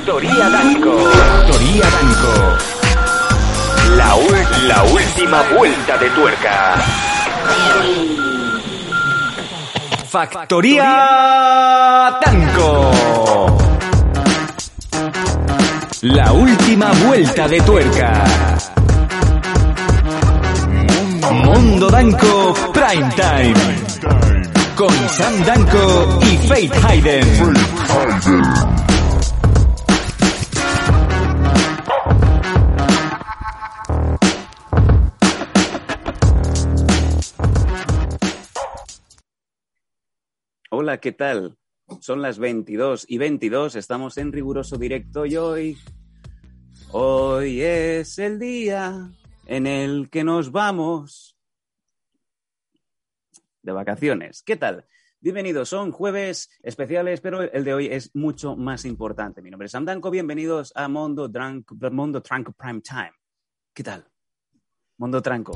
Factoría Danco. Factoría Danco. La, la última vuelta de tuerca. Factoría Danco. La última vuelta de tuerca. Mundo Danco Prime Time. Con Sam Danco y Faith Hayden. ¿Qué tal? Son las 22 y 22, estamos en riguroso directo y hoy, hoy es el día en el que nos vamos de vacaciones. ¿Qué tal? Bienvenidos, son jueves especiales, pero el de hoy es mucho más importante. Mi nombre es Sam Danco, bienvenidos a Mondo, Mondo Tranco Prime Time. ¿Qué tal? Mondo Tranco.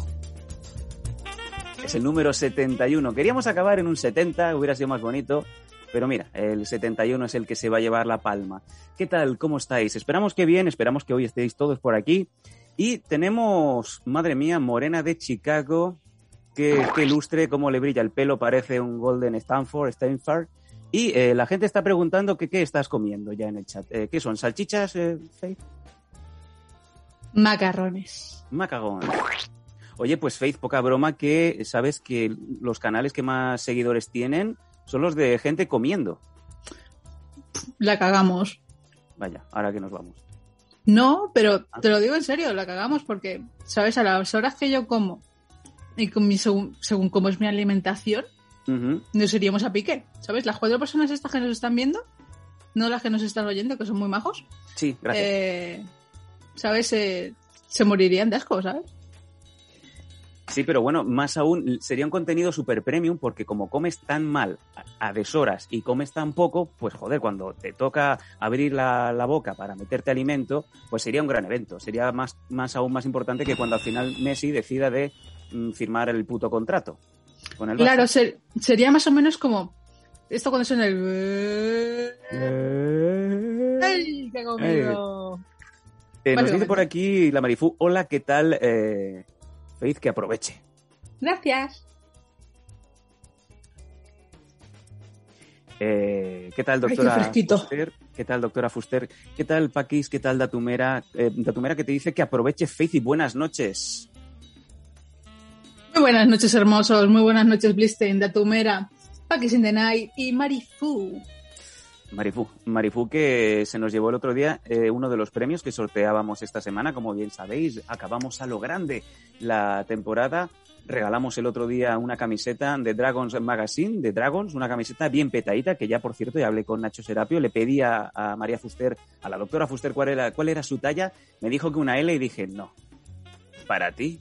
Es el número 71. Queríamos acabar en un 70, hubiera sido más bonito, pero mira, el 71 es el que se va a llevar la palma. ¿Qué tal? ¿Cómo estáis? Esperamos que bien, esperamos que hoy estéis todos por aquí. Y tenemos, madre mía, Morena de Chicago. Qué, qué lustre, cómo le brilla el pelo, parece un Golden Stanford, Stanford. Y eh, la gente está preguntando que qué estás comiendo ya en el chat. Eh, ¿Qué son? ¿Salchichas, eh, Faith? Macarrones. Macagón. Oye, pues Faith, poca broma que sabes que los canales que más seguidores tienen son los de gente comiendo. La cagamos. Vaya, ahora que nos vamos. No, pero te lo digo en serio, la cagamos porque, ¿sabes? A las horas que yo como y con mi, según, según cómo es mi alimentación, Ujú. nos iríamos a pique. ¿Sabes? Las cuatro personas estas que nos están viendo, no las que nos están oyendo, que son muy majos, Sí, gracias. eh, ¿sabes? Eh, se morirían de asco, ¿sabes? Sí, pero bueno, más aún, sería un contenido super premium porque como comes tan mal a, deshoras y comes tan poco, pues joder, cuando te toca abrir la, la boca para meterte alimento, pues sería un gran evento. Sería más, más aún más importante que cuando al final Messi decida de mm, firmar el puto contrato. Con el Barça. Claro, ser- sería más o menos como esto cuando suena el... ¡Ay, qué comido! Eh, nos dice por aquí la Marifú, hola, ¿qué tal? Eh, Faith, que aproveche. Gracias. Eh, ¿Qué tal, Ay, qué doctora. Fuster? ¿Qué tal, doctora Fuster? ¿Qué tal, Paquis? ¿Qué tal, Datumera? Eh, Datumera que te dice que aproveche Faith y buenas noches. Muy buenas noches, hermosos. Muy buenas noches, Blistein, Datumera, Paquis in the Night y Marifu. Marifú, Marifú que se nos llevó el otro día eh, uno de los premios que sorteábamos esta semana, como bien sabéis, acabamos a lo grande la temporada, regalamos el otro día una camiseta de Dragons Magazine, de Dragons, una camiseta bien petadita, que ya por cierto ya hablé con Nacho Serapio, le pedí a, a María Fuster, a la doctora Fuster cuál era, cuál era su talla, me dijo que una L y dije, no, para ti,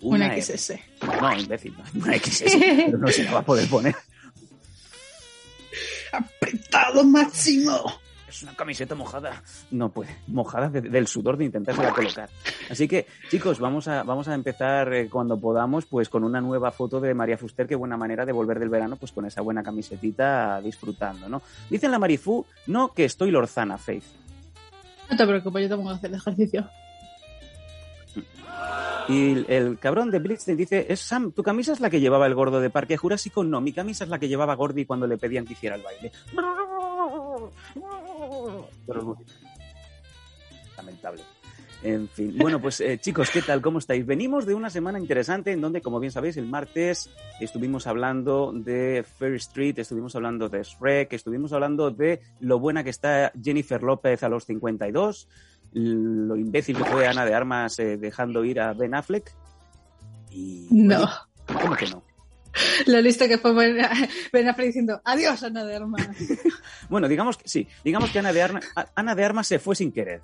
una, Una L". XS. No, imbécil, no, una XS, pero no se la va a poder poner. Apretado máximo. Es una camiseta mojada. No puede. Mojada de- del sudor de intentársela colocar. Así que, chicos, vamos a, vamos a empezar eh, cuando podamos, pues con una nueva foto de María Fuster. Qué buena manera de volver del verano, pues con esa buena camisetita disfrutando, ¿no? Dicen la Marifú, no que estoy lorzana, Faith. No te preocupes, yo te pongo a hacer ejercicio. Y el, cabrón de Blitzstein dice, es Sam, tu camisa es la que llevaba el gordo de Parque Jurásico. No, mi camisa es la que llevaba Gordy cuando le pedían que hiciera el baile. Lamentable. En fin, bueno, pues eh, chicos, ¿qué tal? ¿Cómo estáis? Venimos de una semana interesante en donde, como bien sabéis, el martes estuvimos hablando de Fair Street, estuvimos hablando de Shrek, estuvimos hablando de lo buena que está Jennifer López a los 52, lo imbécil que fue Ana de Armas eh, dejando ir a Ben Affleck. Y, No. oye, ¿Cómo que no? La lista que fue Ben Affleck diciendo adiós, Ana de Armas. Bueno, digamos que sí, digamos que Ana de, Armas, Ana de Armas se fue sin querer.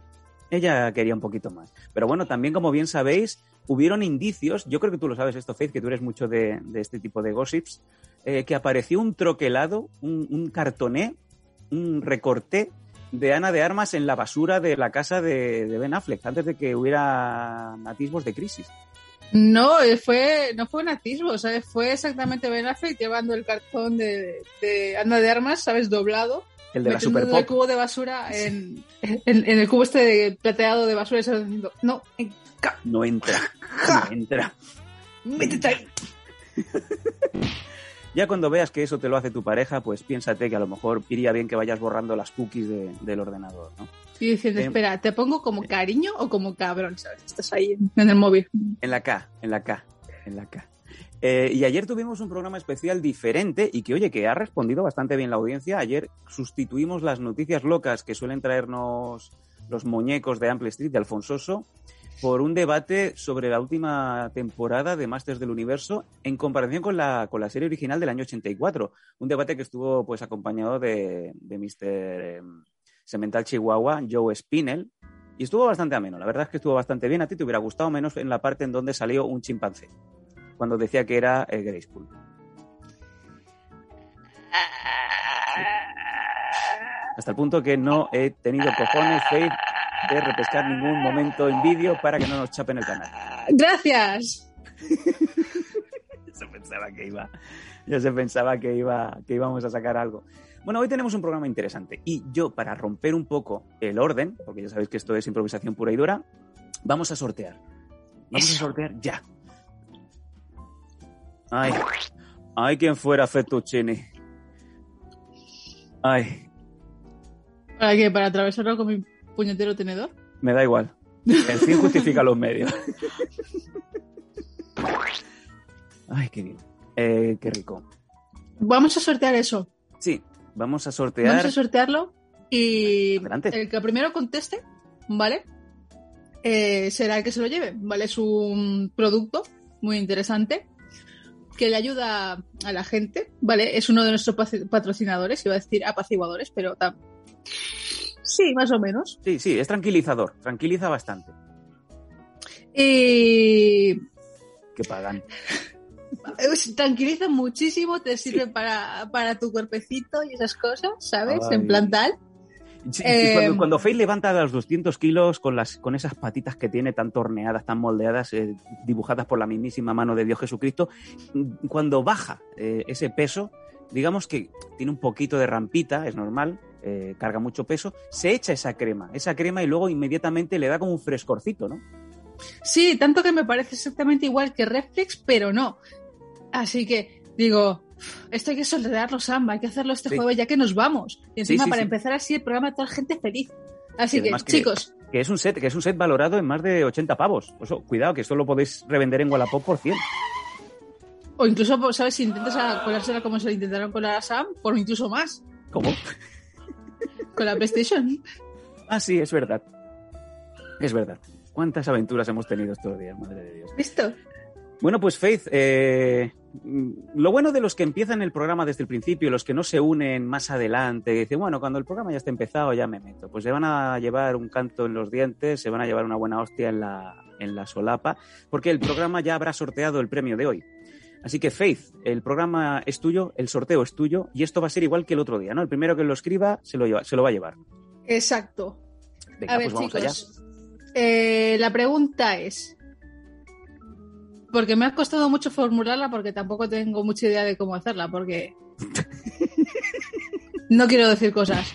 Ella quería un poquito más. Pero bueno, también como bien sabéis, hubieron indicios, yo creo que tú lo sabes esto, Faith, que tú eres mucho de, de este tipo de gossips, eh, que apareció un troquelado, un, un cartoné, un recorté de Ana de Armas en la basura de la casa de, de Ben Affleck, antes de que hubiera atisbos de crisis. No, eh, fue, no fue un atisbo, sea, fue exactamente Ben Affleck llevando el cartón de, de Anda de Armas, ¿sabes? Doblado. El de la Super el cubo de basura en, en, en el cubo este de plateado de basura y se diciendo, no, en No entra, no entra. métete ahí. Ya cuando veas que eso te lo hace tu pareja, pues piénsate que a lo mejor iría bien que vayas borrando las cookies de- del ordenador, ¿no? Y diciendo, Eh, espera, ¿te pongo como cariño o como cabrón? ¿Sabes? Estás ahí en, en el móvil. En la K, en la K, en la K. Eh, y ayer tuvimos un programa especial diferente y que, oye, que ha respondido bastante bien la audiencia. Ayer sustituimos las noticias locas que suelen traernos los muñecos de Ample Street de Alfonsoso por un debate sobre la última temporada de Masters del Universo en comparación con la, con la serie original del año 84. Un debate que estuvo pues acompañado de, de Mr. eh, Semental Chihuahua, Joe Spinell, y estuvo bastante ameno. La verdad es que estuvo bastante bien. A ti te hubiera gustado menos en la parte en donde salió un chimpancé, cuando decía que era el Grayskull. Hasta el punto que no he tenido cojones, Faith, de repescar ningún momento en vídeo para que no nos chapen el canal. Gracias. Ya se pensaba que iba, ya se pensaba que iba, que íbamos a sacar algo. Bueno, hoy tenemos un programa interesante y yo, para romper un poco el orden, porque ya sabéis que esto es improvisación pura y dura, vamos a sortear. Vamos a sortear ya. Ay, ay, quien fuera Fettuccini. Ay, ¿Para qué? ¿Para atravesarlo con mi puñetero tenedor? me da igual. El fin justifica los medios. Ay, qué bien. Eh, qué rico. Vamos a sortear eso. Sí, vamos a sortear. Vamos a sortearlo y Adelante. el que primero conteste, ¿vale? Eh, será el que se lo lleve, ¿vale? Es un producto muy interesante que le ayuda a la gente, ¿vale? Es uno de nuestros patrocinadores, iba a decir apaciguadores, pero tam- sí, más o menos. Sí, sí, es tranquilizador. Tranquiliza bastante. Y Que pagan. eh, tranquiliza muchísimo, te sirve para, para tu cuerpecito y esas cosas, ¿sabes? Ay. En plan tal. Sí, Eh, cuando, cuando Faye levanta los 200 kilos con, las, con esas patitas que tiene tan torneadas, tan moldeadas, eh, dibujadas por la mismísima mano de Dios Jesucristo, cuando baja eh, ese peso, digamos que tiene un poquito de rampita, es normal, eh, carga mucho peso, se echa esa crema, esa crema y luego inmediatamente le da como un frescorcito, ¿no? Sí, tanto que me parece exactamente igual que Reflex, pero no. Así que digo, esto hay que sortearlo, Samba, hay que hacerlo este Sí. jueves ya que nos vamos. Y encima sí, para empezar así el programa toda la gente feliz. Así que, chicos, Que es un set, que es un set valorado en más de 80 pavos. Eso, cuidado, que esto lo podéis revender en Wallapop por 100. o incluso, pues, ¿sabes? Si intentas colársela como se lo intentaron colar a Sam, por incluso más, ¿Cómo? Con la PlayStation. Ah, sí, es verdad. Es verdad. ¿Cuántas aventuras hemos tenido estos días, madre de Dios? ¿Listo? Bueno, pues Faith, eh, lo bueno de los que empiezan el programa desde el principio, los que no se unen más adelante, que dicen, bueno, cuando el programa ya está empezado ya me meto, pues se van a llevar un canto en los dientes, se van a llevar una buena hostia en la, en la solapa, porque el programa ya habrá sorteado el premio de hoy. Así que Faith, el programa es tuyo, el sorteo es tuyo, y esto va a ser igual que el otro día, ¿no? El primero que lo escriba se lo, lleva- se lo va a llevar. Exacto. Venga, a ver, pues allá. chicos. eh, la pregunta es. Porque me ha costado mucho formularla porque tampoco tengo mucha idea de cómo hacerla, porque. no quiero decir cosas.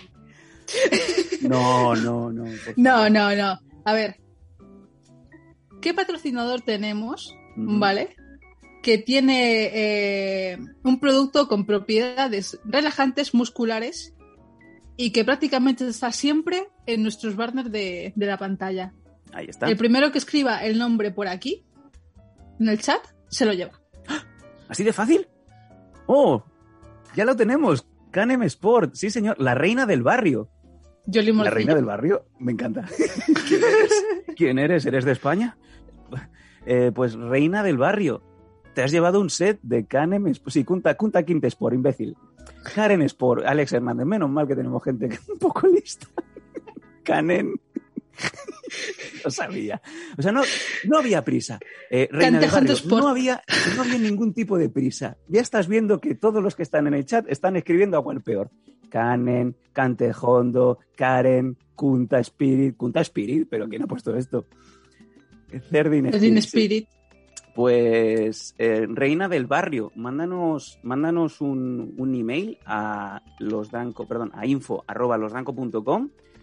No, no, no. No, no, no. A ver. ¿Qué patrocinador tenemos, vale? Que tiene eh, un producto con propiedades relajantes musculares y que prácticamente está siempre en nuestros banners de, de la pantalla. Ahí está. El primero que escriba el nombre por aquí, en el chat, se lo lleva. ¿Así de fácil? ¡Oh! Ya lo tenemos. Canem Sport. Sí, señor. La reina del barrio. Yo le La reina del barrio. Me encanta. ¿Quién eres? ¿Quién eres? ¿Eres de España? Eh, pues reina del barrio. Te has llevado un set de Canem Sport. Sí, Kunta, Kunta Quinte Sport, imbécil. Karen Sport. Alex Hernández. Menos mal que tenemos gente que es un poco lista. Canen. Lo sabía. O sea, no, no había prisa. Eh, Reina del Barrio, no había, no había ningún tipo de prisa. Ya estás viendo que todos los que están en el chat están escribiendo a cual peor. Canen, Cantejondo, Karen, Kunta Spirit. Kunta Spirit, pero ¿quién ha puesto esto? Cerdin Cerdin Spirit. Spirit. Pues, eh, Reina del Barrio, mándanos, mándanos un, un email a losdanco, perdón, a info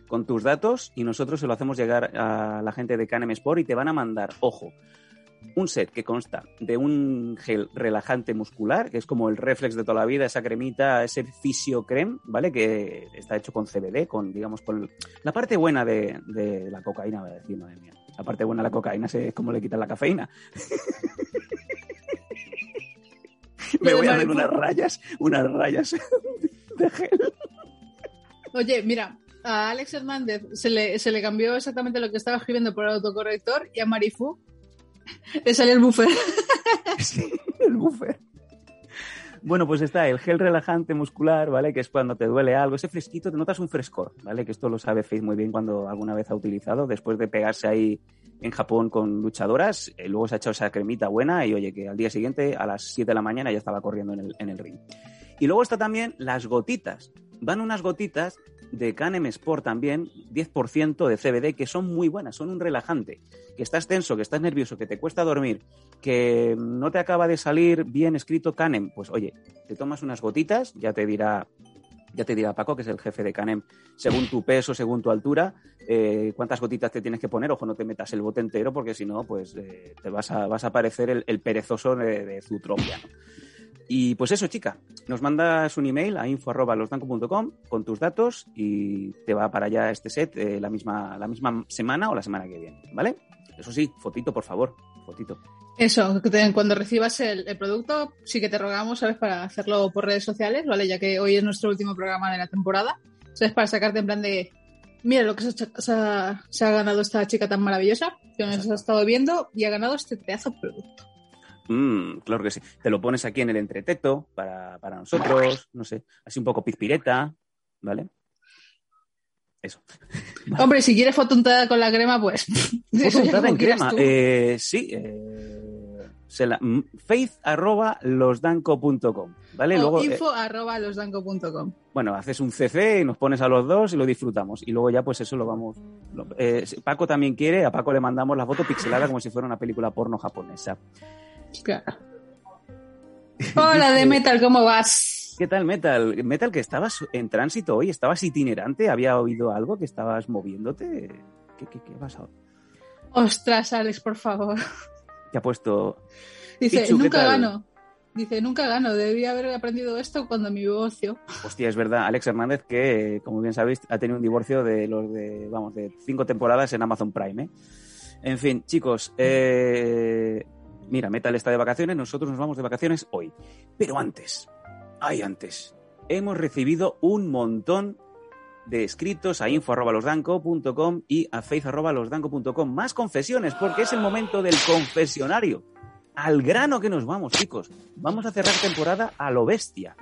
con tus datos y nosotros se lo hacemos llegar a la gente de Canem Sport y te van a mandar, ojo, un set que consta de un gel relajante muscular, que es como el reflex de toda la vida, esa cremita, ese fisio creme, ¿vale? Que está hecho con CBD, con, digamos, con la parte buena de, de la cocaína, voy a decir, madre mía. La parte buena de la cocaína es cómo le quitan la cafeína. Me voy a hacer unas rayas, unas rayas de gel. Oye, mira, a Alex Hernández se le, se le cambió exactamente lo que estaba escribiendo por el autocorrector y a Marifu le salió el buffer. Sí, el buffer. Bueno, pues está el gel relajante muscular, ¿vale? Que es cuando te duele algo, ese fresquito, te notas un frescor, ¿vale? Que esto lo sabe Faith muy bien cuando alguna vez ha utilizado, después de pegarse ahí en Japón con luchadoras, eh, luego se ha echado esa cremita buena y oye, que al día siguiente a las 7 de la mañana ya estaba corriendo en el, en el ring. Y luego está también las gotitas. Van unas gotitas de Canem Sport también, 10% de CBD, que son muy buenas, son un relajante. Que estás tenso, que estás nervioso, que te cuesta dormir, que no te acaba de salir bien escrito Canem, pues oye, te tomas unas gotitas, ya te dirá, ya te dirá Paco, que es el jefe de Canem, según tu peso, según tu altura, eh, cuántas gotitas te tienes que poner, ojo, no te metas el bote entero, porque si no, pues eh, te vas a, vas a parecer el, el perezoso de, de Zootropia, ¿no? Y pues eso, chica, nos mandas un email a info.losdanco.com con tus datos y te va para allá este set eh, la, misma, la misma semana o la semana que viene, ¿vale? Eso sí, fotito, por favor, fotito. Eso, cuando recibas el, el producto, sí que te rogamos, ¿sabes? Para hacerlo por redes sociales, ¿vale? Ya que hoy es nuestro último programa de la temporada, ¿sabes? Para sacarte en plan de, mira lo que se ha, se ha- se ha ganado esta chica tan maravillosa, que nos Exacto. ha estado viendo y ha ganado este pedazo de producto. Mm, claro que sí. Te lo pones aquí en el entreteto para, para nosotros, no sé, así un poco pizpireta, ¿vale? Eso. Hombre, si quieres foto untada con la crema, pues... eso Foto ya untada como en crema. Eh, sí, eh, se la, mm, faith arroba losdanco.com, ¿vale? O Luego, eh, info arroba losdanco.com. bueno, haces un CC y nos pones a los dos y lo disfrutamos. Y luego ya, pues eso lo vamos. lo- eh, Paco también quiere, a Paco le mandamos la foto pixelada como si fuera una película porno japonesa. Claro. Hola, de Metal, ¿cómo vas? ¿Qué tal, Metal? Metal, que estabas en tránsito hoy, estabas itinerante, había oído algo que estabas moviéndote. ¿Qué, qué, qué ha pasado? Ostras, Alex, por favor. ¿Qué ha puesto? Dice, Pichu, ¿qué nunca gano. Dice, nunca gano. Debía haber aprendido esto cuando mi divorcio. Hostia, es verdad, Alex Hernández, que como bien sabéis, ha tenido un divorcio de los de, vamos, de cinco temporadas en Amazon Prime. ¿eh? En fin, chicos, eh, mira, Metal está de vacaciones, nosotros nos vamos de vacaciones hoy. Pero antes, ay, antes, hemos recibido un montón de escritos a info.losdanco.com y a faith.losdanco.com. Más confesiones, porque es el momento del confesionario. Al grano que nos vamos, chicos. Vamos a cerrar temporada a lo bestia.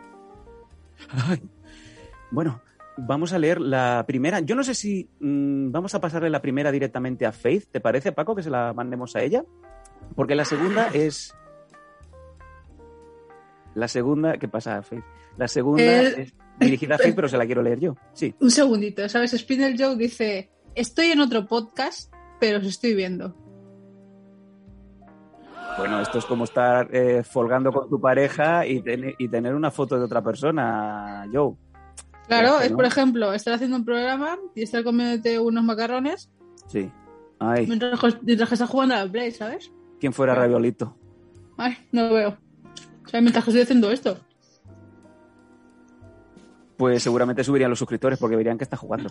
Bueno, vamos a leer la primera. Yo no sé si mm, vamos a pasarle la primera directamente a Faith. ¿Te parece, Paco, que se la mandemos a ella? Porque la segunda es. La segunda. ¿Qué pasa, Faith? La segunda El- es dirigida a Faith, pero se la quiero leer yo. Sí. Un segundito, ¿sabes? Spinel Joe dice, estoy en otro podcast, pero os estoy viendo. Bueno, esto es como estar eh, folgando con tu pareja y, ten- y tener una foto de otra persona, Joe. Claro, es ¿no? por ejemplo, estar haciendo un programa y estar comiéndote unos macarrones Sí. Ay, mientras, mientras que estás jugando a la Play, ¿sabes? ¿Quién fuera Raviolito? Ay, no veo. O sea, mientras que estoy haciendo esto. pues seguramente subirían los suscriptores porque verían que está jugando.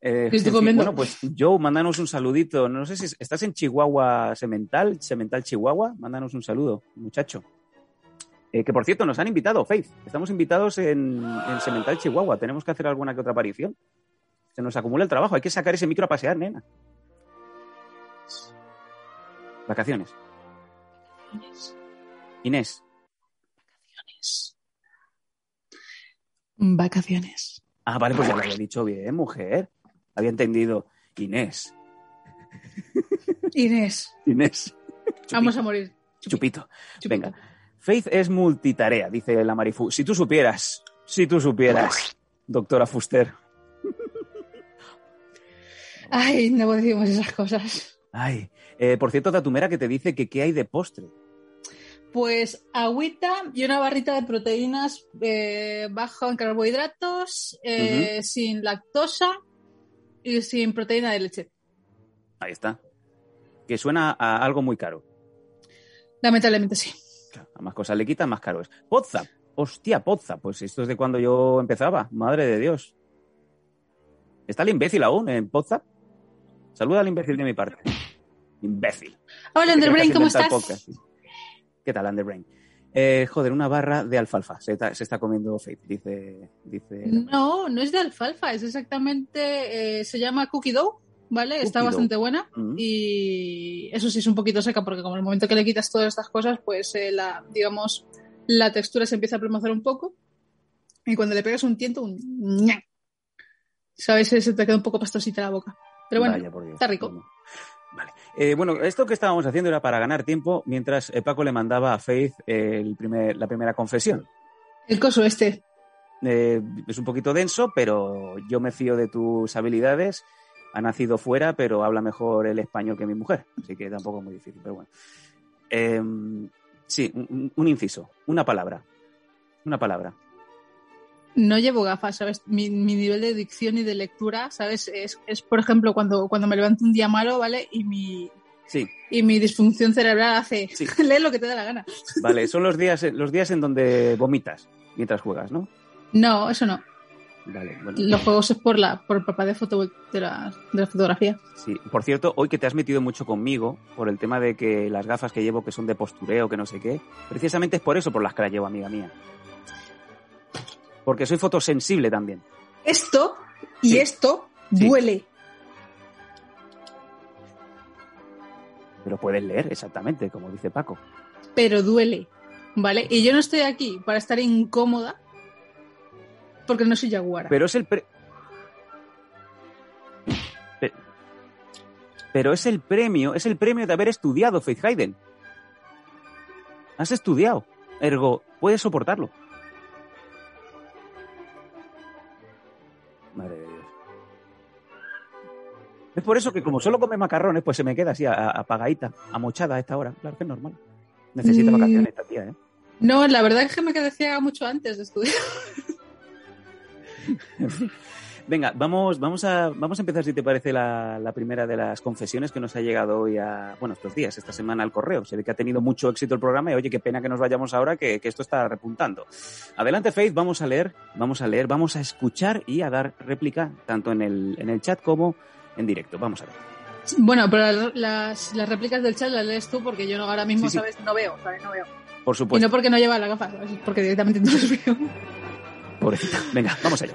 Eh, estoy comiendo. bueno, pues Joe, mándanos un saludito. No sé si estás en Chihuahua Semental, Semental Chihuahua. Mándanos un saludo, muchacho. Eh, que por cierto, nos han invitado, Faith. Estamos invitados en, en Semental Chihuahua. Tenemos que hacer alguna que otra aparición. Se nos acumula el trabajo. Hay que sacar ese micro a pasear, nena. Vacaciones. Inés. Vacaciones. Ah, vale, pues ya lo había dicho bien, mujer. Había entendido. Inés. Inés, Inés. vamos a morir. Chupito. Chupito. Venga. Faith es multitarea, dice la Marifu. Si tú supieras, si tú supieras, doctora Fuster. Ay, no decimos esas cosas. Ay, eh, por cierto, Tatumera que te dice que qué hay de postre. Pues agüita y una barrita de proteínas eh, bajo en carbohidratos, eh, sin lactosa y sin proteína de leche. Ahí está. Que suena a algo muy caro. Lamentablemente sí. Claro, a más cosas le quitan, más caro es. Pozza. Hostia, Pozza. Pues esto es de cuando yo empezaba. Madre de Dios. ¿Está el imbécil aún en Pozza? Saluda al imbécil de mi parte. Imbécil. Hola, Underbrain, ¿cómo estás? podcast. ¿Qué tal, Underbrain? Eh, joder, una barra de alfalfa. Se está, se está comiendo Faith, dice. dice No, no es de alfalfa, es exactamente, eh, se llama cookie dough, ¿vale? Está bastante buena Mm. y eso sí es un poquito seca porque como en el momento que le quitas todas estas cosas, pues eh, la, digamos, la textura se empieza a plomazar un poco y cuando le pegas un tiento, un ña, ¿sabes? Se te queda un poco pastosita la boca. Pero bueno, Vaya, está rico. Bueno. Eh, bueno, esto que estábamos haciendo era para ganar tiempo mientras eh, Paco le mandaba a Faith el primer, la primera confesión. el coso este. Eh, es un poquito denso, pero yo me fío de tus habilidades. Ha nacido fuera, pero habla mejor el español que mi mujer, así que tampoco es muy difícil, pero bueno. Eh, sí, un, un inciso, una palabra. Una palabra. No llevo gafas, ¿sabes? Mi, mi nivel de dicción y de lectura, ¿sabes? Es, es, por ejemplo, cuando, cuando me levanto un día malo, ¿vale? Y mi, Sí, y mi disfunción cerebral hace Sí. lee lo que te da la gana. vale, son los días, los días en donde vomitas mientras juegas, ¿no? No, eso no. Vale, bueno. Los juegos es por la por el papá de, foto, de, la, de la fotografía. Sí, por cierto, hoy que te has metido mucho conmigo por el tema de que las gafas que llevo que son de postureo, que no sé qué, precisamente es por eso por las que las llevo, amiga mía. Porque soy fotosensible también. Esto y Sí. esto Sí. duele. Pero puedes leer exactamente, como dice Paco. pero duele, ¿vale? Y yo no estoy aquí para estar incómoda porque no soy jaguara. Pero es el pre- Pe- Pero es el premio, es el premio de haber estudiado Faith Hayden. Has estudiado, ergo, puedes soportarlo. Es por eso que como solo come macarrones, pues se me queda así apagadita, amochada a esta hora. Claro que es normal. Necesita Mm. vacaciones esta tía, ¿eh? No, la verdad es que me quedé ciega mucho antes de estudiar. Venga, vamos, vamos, a, vamos a empezar, si te parece, la, la primera de las confesiones que nos ha llegado hoy a, bueno, estos días, esta semana al correo. Se ve que ha tenido mucho éxito el programa y oye, qué pena que nos vayamos ahora, que, que esto está repuntando. Adelante, Faith, vamos a leer, vamos a leer, vamos a escuchar y a dar réplica, tanto en el, en el chat como en directo. Vamos a ver. Bueno, pero las, las réplicas del chat las lees tú porque yo no, ahora mismo, Sí, sí. ¿sabes? No veo, ¿sabes? No veo. Por Y supuesto, no porque no lleva la gafa, ¿sabes? porque directamente no los veo. pobrecita. Venga, vamos allá.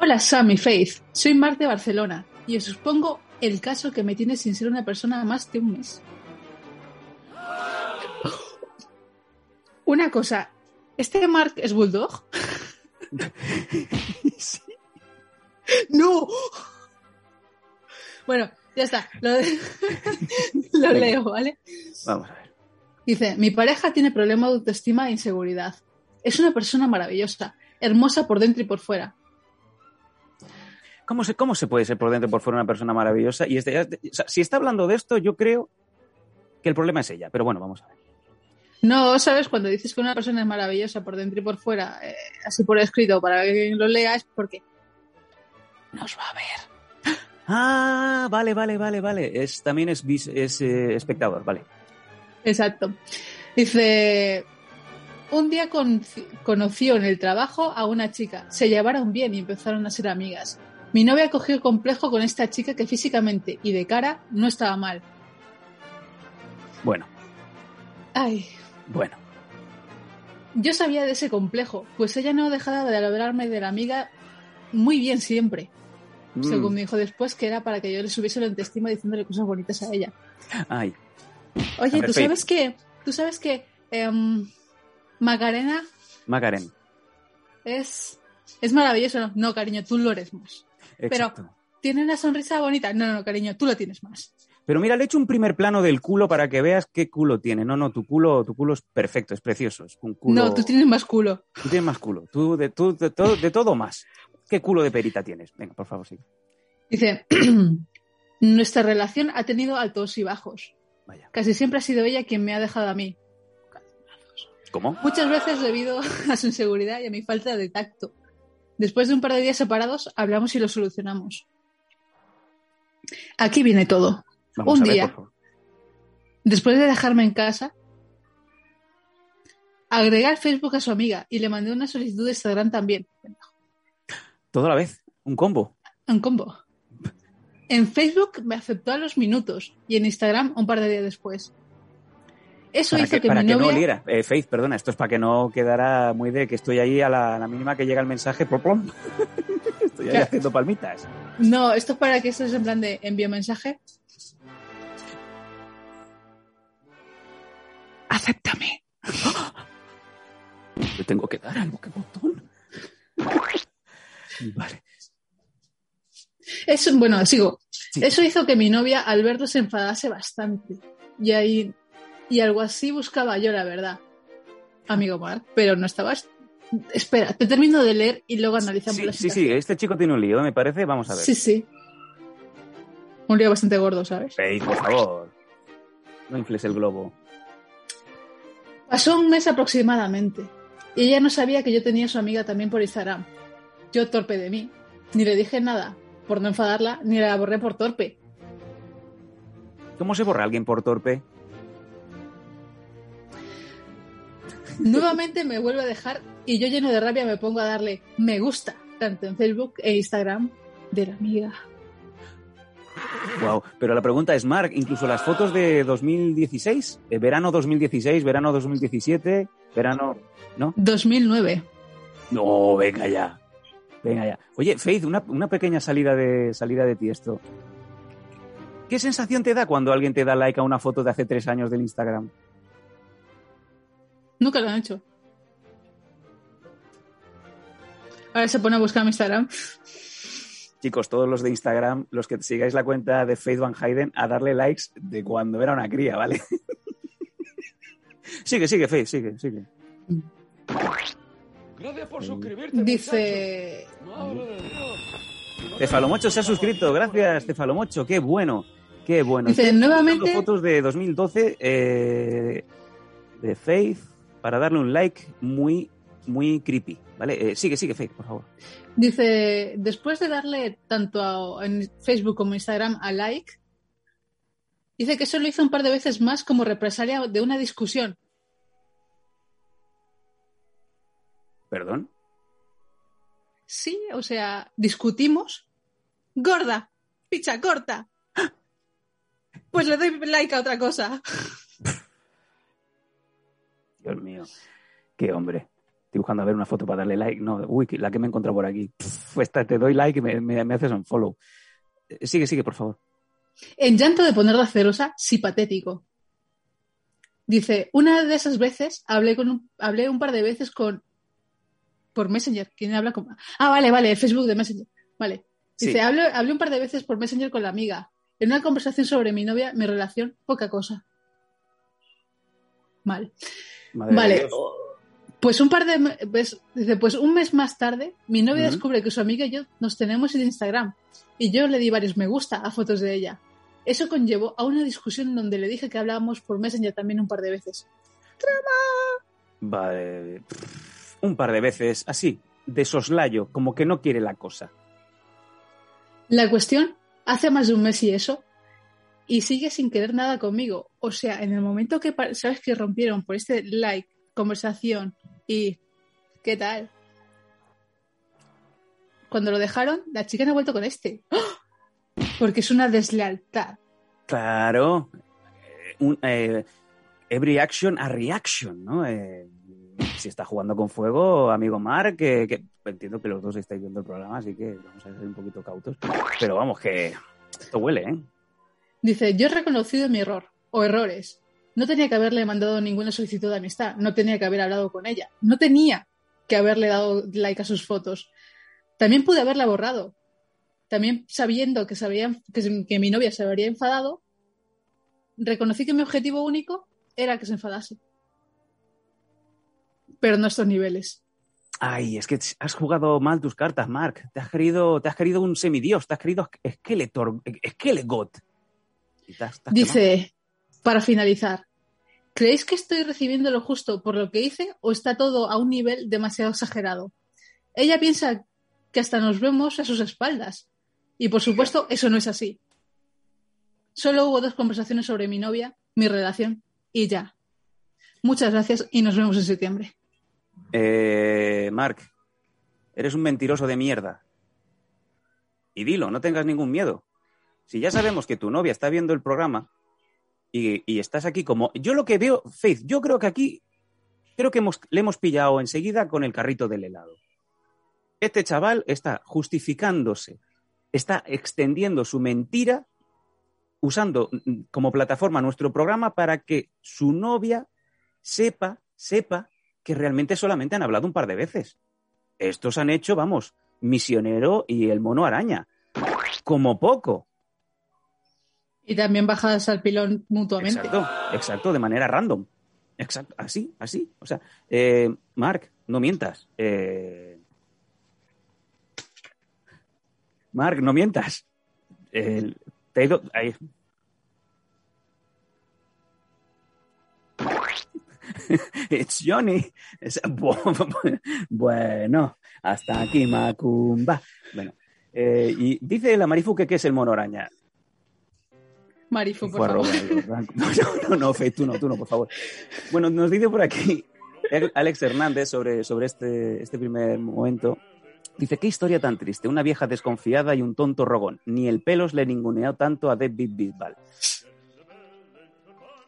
Hola Sam y Faith, soy Mark de Barcelona y os expongo el caso que me tiene sin ser una persona más de un mes. Una cosa, ¿este Mark es Bulldog? ¡No! Bueno, ya está, lo, leo, ¿vale? Vamos a ver. Dice, mi pareja tiene problemas de autoestima e inseguridad. Es una persona maravillosa, hermosa por dentro y por fuera. ¿Cómo se, ¿Cómo se puede ser por dentro y por fuera una persona maravillosa? Y este, o sea, si está hablando de esto, yo creo que el problema es ella. Pero bueno, vamos a ver. No, ¿sabes? Cuando dices que una persona es maravillosa por dentro y por fuera, eh, así por escrito, para que lo lea, es porque nos va a ver. Ah, vale, vale, vale, vale. Es, también es, es eh, espectador, vale. Exacto. Dice, un día con- conoció en el trabajo a una chica, se llevaron bien y empezaron a ser amigas. Mi novia cogió el complejo con esta chica que físicamente y de cara no estaba mal. Bueno, Ay, bueno. yo sabía de ese complejo, pues ella no dejaba de hablarme de la amiga muy bien siempre. Mm, Según me dijo después, que era para que yo le subiese la autoestima diciéndole cosas bonitas a ella. Ay, Oye, ¿tú sabes que, tú sabes que em, Macarena Magaren. es, es maravilloso? No, no, cariño, tú lo eres más. Exacto. ¿Tiene una sonrisa bonita? No, no, cariño, tú lo tienes más. Pero mira, le he hecho un primer plano del culo para que veas qué culo tiene. No, no, tu culo, tu culo es perfecto, es precioso. Es un culo. No, tú tienes más culo. Tú tienes más culo. Tú de, tú de todo, de todo más. ¿Qué culo de perita tienes? Venga, por favor, sí. Dice, Nuestra relación ha tenido altos y bajos. Vaya. Casi siempre ha sido ella quien me ha dejado a mí. ¿Cómo? Muchas veces debido a su inseguridad y a mi falta de tacto. Después de un par de días separados, hablamos y lo solucionamos. Aquí viene todo. Vamos un ver, día. Después de dejarme en casa, agregué al Facebook a su amiga y le mandé una solicitud de Instagram también. Todo a la vez. Un combo. Un combo. En Facebook me aceptó a los minutos y en Instagram un par de días después. Eso Para hizo que, que, para mi que no oliera. Eh, Faith, perdona, esto es para que no quedara muy de que estoy ahí a la, a la mínima que llega el mensaje. plom, plom. estoy ahí Claro. haciendo palmitas. No, esto es para que esto es en plan de envío mensaje. Acéptame. Le tengo que dar algo, qué botón. Vale. Eso, bueno, sigo. Sí. Eso hizo que mi novia al verlo se enfadase bastante. Y ahí, y algo así buscaba yo, la verdad. Amigo Mark, pero no estabas. Espera, te termino de leer y luego analizamos Sí, la sí, sí, este chico tiene un lío, me parece. Vamos a ver. Sí, sí. Un lío bastante gordo, ¿sabes? Faith, por favor. No infles el globo. Pasó un mes aproximadamente. Y ella no sabía que yo tenía a su amiga también por Instagram. Yo torpe de mí. Ni le dije nada por no enfadarla, ni la borré por torpe. ¿Cómo se borra alguien por torpe? Nuevamente me vuelve a dejar y yo lleno de rabia me pongo a darle me gusta, tanto en Facebook e Instagram, de la amiga. Wow. Pero la pregunta es, Mark, incluso las fotos de 2016, eh, verano 2016, verano 2017, verano. ¿No? 2009. No, venga ya. Venga ya. Oye, Faith, una, una pequeña salida de, salida de ti esto. ¿Qué sensación te da cuando alguien te da like a una foto de hace tres años del Instagram? Nunca lo han hecho. Ahora se pone a buscar mi Instagram. Chicos, todos los de Instagram, los que sigáis la cuenta de Faith Van Hayden, a darle likes de cuando era una cría, ¿vale? sigue, sigue, Faith, sigue, sigue. Gracias por suscribirte. Dice. Tefalomocho se ha suscrito, gracias, Tefalomocho, qué bueno, qué bueno. Dice, Estoy nuevamente- fotos de 2012 eh, de Faith para darle un like muy, muy creepy, ¿vale? Eh, sigue, sigue, Faith, por favor. dice, después de darle tanto a- en Facebook como Instagram a like, dice que eso lo hizo un par de veces más como represalia de una discusión. ¿Perdón? Sí, o sea, discutimos. Gorda, picha corta. Pues le doy like a otra cosa. Dios mío, qué hombre. Estoy buscando a ver una foto para darle like. No, uy, la que me he encontrado por aquí. Pff, esta te doy like y me, me- me haces un follow. Eh, Sigue, sigue, por favor. En llanto de ponerla celosa, sí patético. Dice, una de esas veces hablé con un, hablé un par de veces con por Messenger. ¿Quién habla con? Ah, vale, vale, el Facebook de Messenger. Vale. Dice, Sí. hablé, hablé un par de veces por Messenger con la amiga. En una conversación sobre mi novia, mi relación, poca cosa. Mal. Madre Vale. Pues un par de pues, dice, pues un mes más tarde, mi novia descubre que su amiga y yo nos tenemos en Instagram. Y yo le di varios me gusta a fotos de ella. Eso conllevó a una discusión donde le dije que hablábamos por Messenger también un par de veces. Vale. Un par de veces, así, de soslayo, como que no quiere la cosa. La cuestión, hace más de un mes y eso, y sigue sin querer nada conmigo. O sea, en el momento que, ¿sabes? Que rompieron por este like, conversación y... ¿Qué tal? Cuando lo dejaron, la chica no ha vuelto con este. ¡Ah! Porque es una deslealtad. Claro. Eh, un, eh, every action a reaction, ¿no? Eh, si está jugando con fuego, amigo Mark, que, que entiendo que los dos estáis viendo el programa, así que vamos a ser un poquito cautos. Pero vamos, que esto huele, ¿eh? Dice, yo he reconocido mi error, o errores. No tenía que haberle mandado ninguna solicitud de amistad, no tenía que haber hablado con ella, no tenía que haberle dado like a sus fotos. También pude haberla borrado. También sabiendo que, se había- que, que mi novia se habría enfadado, reconocí que mi objetivo único era que se enfadase. Pero no a estos niveles. Ay, es que has jugado mal tus cartas, Mark. Te has querido, te has querido un semidios, te has querido Skeletor, Skelegot. Y te has- te has Dice, para finalizar, ¿creéis que estoy recibiendo lo justo por lo que hice o está todo a un nivel demasiado exagerado? Ella piensa que hasta nos vemos a sus espaldas. Y por supuesto, eso no es así. Solo hubo dos conversaciones sobre mi novia, mi relación y ya. Muchas gracias y nos vemos en septiembre. Eh, Mark, eres un mentiroso de mierda. Y dilo, no tengas ningún miedo. Si ya sabemos que tu novia está viendo el programa y, y estás aquí como... Yo lo que veo, Faith, yo creo que aquí, creo que hemos- le hemos pillado enseguida con el carrito del helado. Este chaval está justificándose, está extendiendo su mentira usando mm, como plataforma nuestro programa para que su novia sepa, sepa que realmente solamente han hablado un par de veces. Estos han hecho, vamos, Misionero y el mono araña. Como poco. Y también bajadas al pilón mutuamente. Exacto, exacto, de manera random. Exacto, así, así. O sea, eh, Mark, no mientas. Eh, Mark, no mientas. Te he ido. It's Johnny. Es- bueno, hasta aquí, Macumba. Bueno, eh, y dice la Marifu que qué es el mono araña. Marifu, por favor. No, no, no, Fe, tú no, tú no, por favor. Bueno, nos dice por aquí Alex Hernández sobre, sobre este, este primer momento. Dice, qué historia tan triste. Una vieja desconfiada y un tonto rogón. Ni el pelos le ninguneó tanto a David Bisbal.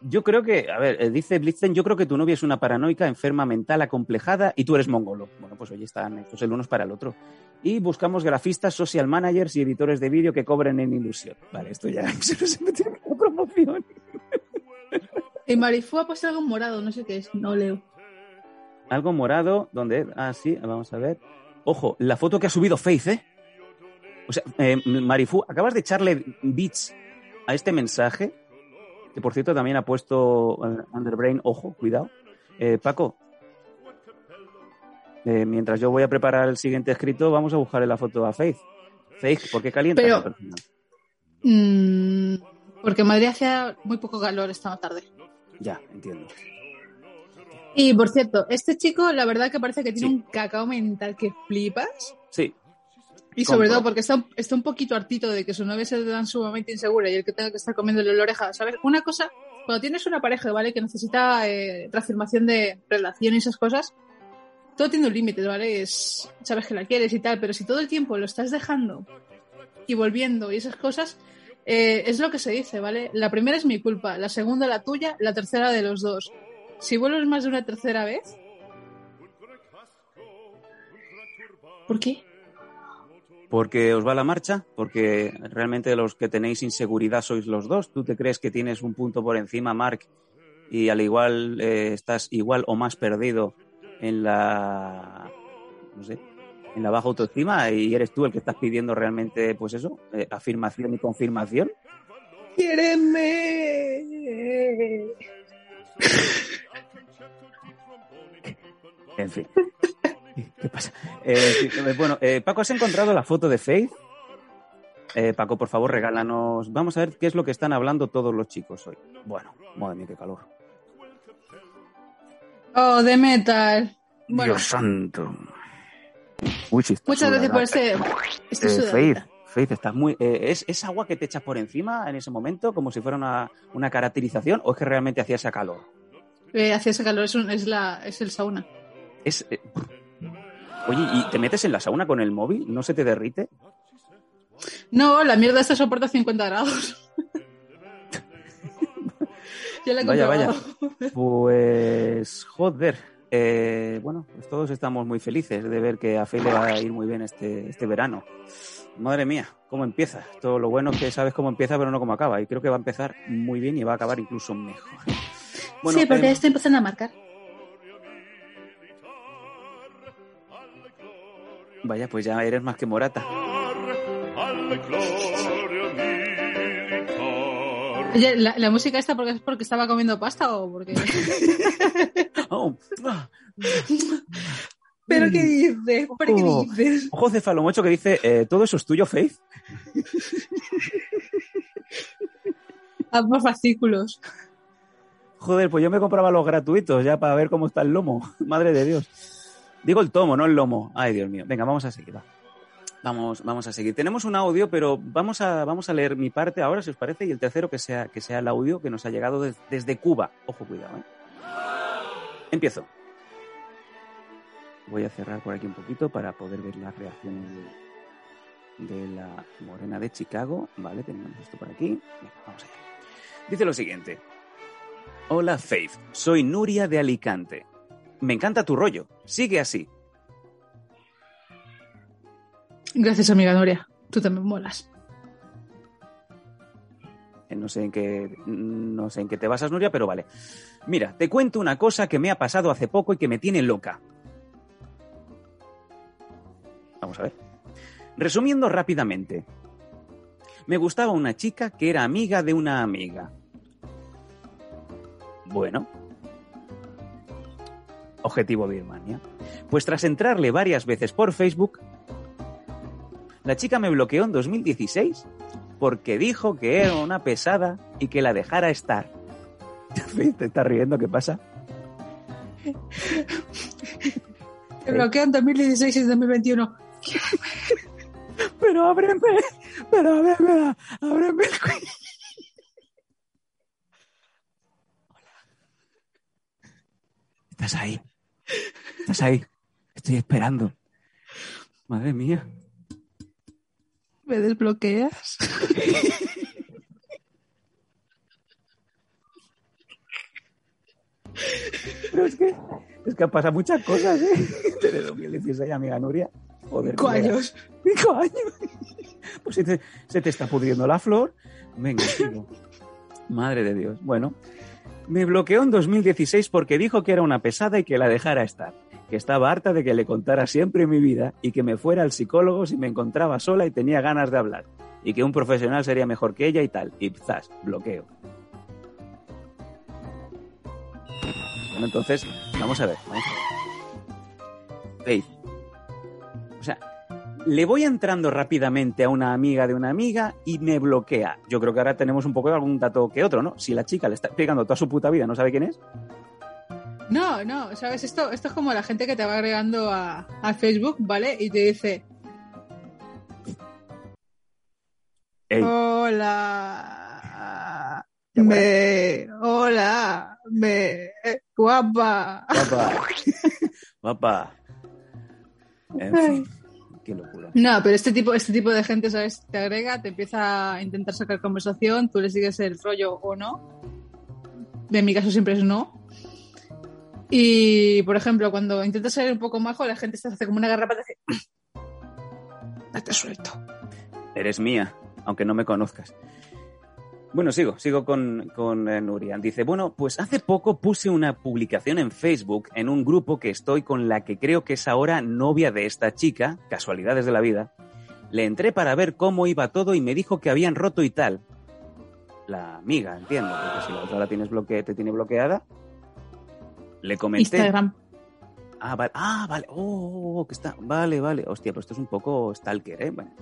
Yo creo que, a ver, eh, dice Blitzen, yo creo que tu novia es una paranoica, enferma mental, acomplejada y tú eres mongolo. Bueno, pues oye, están hechos el uno es para el otro. Y buscamos grafistas, social managers y editores de vídeo que cobren en ilusión. Vale, esto ya se nos metió en la promoción. Y Marifu ha puesto algo morado, no sé qué es. No leo. Algo morado, ¿dónde? Ah, sí, vamos a ver. Ojo, la foto que ha subido Faith, ¿eh? O sea, eh, Marifu, acabas de echarle bits a este mensaje, que por cierto también ha puesto eh, Underbrain, ojo, cuidado. Eh, Paco, eh, mientras yo voy a preparar el siguiente escrito, vamos a buscarle la foto a Faith. Faith, ¿por qué calientas Pero- al personal? Mm, porque en Madrid hacía muy poco calor esta tarde. Ya, entiendo. Y por cierto, este chico, la verdad que parece que tiene Sí. un cacao mental que flipas. Sí, Y sobre todo porque está, está un poquito hartito de que su novia se tan sumamente insegura y el que tenga que estar comiéndole la oreja. ¿Sabes? Una cosa, cuando tienes una pareja, ¿vale? Que necesita eh, reafirmación de relación y esas cosas, todo tiene un límite, ¿vale? Es, sabes que la quieres y tal, pero si todo el tiempo lo estás dejando y volviendo y esas cosas, eh, es lo que se dice, ¿vale? La primera es mi culpa, la segunda la tuya, la tercera de los dos. Si vuelves más de una tercera vez... ¿Por qué? Porque os va la marcha, porque realmente los que tenéis inseguridad sois los dos. ¿Tú te crees que tienes un punto por encima, Mark, y al igual eh, estás igual o más perdido en la, no sé, en la baja autoestima y eres tú el que estás pidiendo realmente, pues eso, eh, afirmación y confirmación? ¡Quiéreme! Eh, eh, bueno, eh, Paco, ¿has encontrado la foto de Faith? Eh, Paco, por favor, regálanos. Vamos a ver qué es lo que están hablando todos los chicos hoy. Bueno, madre mía, qué calor. Oh, de metal. Bueno, Dios santo. Uy, muchas gracias por sudada. este. Faith, Faith, estás muy. ¿es, ¿Es agua que te echas por encima en ese momento, como si fuera una, una caracterización, o es que realmente hacía ese calor? Hacía ese calor, es, un- es, la, es el sauna. Es. Oye, ¿y te metes en la sauna con el móvil? ¿No se te derrite? No, la mierda esta soporta 50 grados. Yo la he Vaya, vaya. Pues, joder. Eh, bueno, pues todos estamos muy felices de ver que a Faith le va a ir muy bien este, este verano. Madre mía, cómo empieza. Todo lo bueno es que sabes cómo empieza, pero no cómo acaba. Y creo que va a empezar muy bien y va a acabar incluso mejor. Bueno, sí, porque eh, estoy empezando a marcar. Vaya, pues ya eres más que Morata. Oye, ¿la, la música esta porque es porque estaba comiendo pasta o porque...? Oh. ¿Pero qué dices? ¿Pero qué Oh. dices? Ojo cefalomocho que dice, eh, ¿todo eso es tuyo, Faith? Ambos fascículos. Joder, pues yo me compraba los gratuitos ya para ver cómo está el lomo. Madre de Dios. Digo el tomo, no el lomo. Ay, Dios mío. Venga, vamos a seguir. va. Vamos, vamos a seguir. Tenemos un audio, pero vamos a, vamos a leer mi parte ahora, si os parece, y el tercero que sea, que sea el audio que nos ha llegado des- desde Cuba. Ojo, cuidado, ¿eh? Empiezo. Voy a cerrar por aquí un poquito para poder ver las reacciones de, de la morena de Chicago. Vale, tenemos esto por aquí. Venga, vamos allá. Dice lo siguiente. Hola Faith, soy Nuria de Alicante. Me encanta tu rollo. Sigue así. Gracias, amiga Noria. Tú también molas. Eh, No sé en qué no sé en qué te basas, Nuria, pero vale. Mira, te cuento una cosa que me ha pasado hace poco y que me tiene loca. Vamos a ver. Resumiendo rápidamente. Me gustaba una chica que era amiga de una amiga. Bueno. Objetivo Birmania. Pues tras entrarle varias veces por Facebook, la chica me bloqueó en 2016 porque dijo que era una pesada y que la dejara estar. ¿Te estás riendo? ¿Qué pasa? Te bloqueo en 2016 y 2021. Pero ábreme, pero ábreme, ábreme el cuello. Hola. ¿Estás ahí? ¿Estás ahí? Estoy esperando. Madre mía. ¿Me desbloqueas? Pero es que, es que han pasado muchas cosas, ¿eh? Desde 2016, amiga Nuria. Joder, Cinco años. Cinco años. Pues se te, se te está pudriendo la flor. Venga, sigo. Madre de Dios. Bueno, me bloqueó en 2016 porque dijo que era una pesada y que la dejara estar. Que estaba harta de que le contara siempre mi vida y que me fuera al psicólogo si me encontraba sola y tenía ganas de hablar. Y que un profesional sería mejor que ella y tal. Y zas, bloqueo. Bueno, entonces, vamos a ver. Vamos a ver. Faith. O sea, le voy entrando rápidamente a una amiga de una amiga y me bloquea. Yo creo que ahora tenemos un poco de algún dato que otro, ¿no? Si la chica le está explicando toda su puta vida, no sabe quién es. No, no, ¿sabes? Esto, esto es como la gente que te va agregando a, a Facebook, ¿vale? Y te dice, Ey, hola, me, hola, me, eh, guapa. guapa. guapa. En fin, qué locura. No, pero este tipo, este tipo de gente, ¿sabes? Te agrega, te empieza a intentar sacar conversación, tú le sigues el rollo o no. En mi caso siempre es no. Y, por ejemplo, cuando intentas ser un poco majo, la gente se hace como una garrapata y dice, date suelto. Eres mía, aunque no me conozcas. Bueno, sigo, sigo con, con eh, Nuria. Dice, bueno, pues hace poco puse una publicación en Facebook en un grupo que estoy con la que creo que es ahora novia de esta chica, casualidades de la vida. Le entré para ver cómo iba todo y me dijo que habían roto y tal. La amiga, entiendo, porque si la otra la tienes bloque te tiene bloqueada. Le comenté. Instagram. Ah, vale. Ah, vale. Oh, que está. Vale, vale. Hostia, pues esto es un poco stalker, ¿eh? Bueno.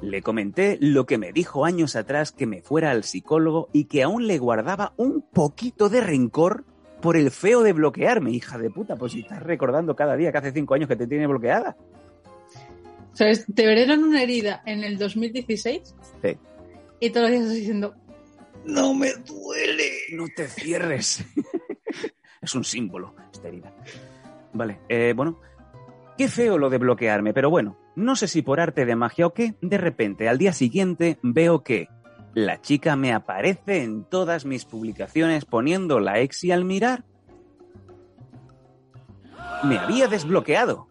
Le comenté lo que me dijo años atrás que me fuera al psicólogo y que aún le guardaba un poquito de rencor por el feo de bloquearme, hija de puta. Pues si estás recordando cada día que hace cinco años que te tiene bloqueada. ¿Sabes? Te verán una herida en el 2016 Sí. y todos los días estás diciendo, no me duele. No te cierres. Es un símbolo, esta. Vale, eh, bueno. Qué feo lo de bloquearme, pero bueno, no sé si por arte de magia o qué, de repente al día siguiente veo que la chica me aparece en todas mis publicaciones poniendo la ex y al mirar me había desbloqueado.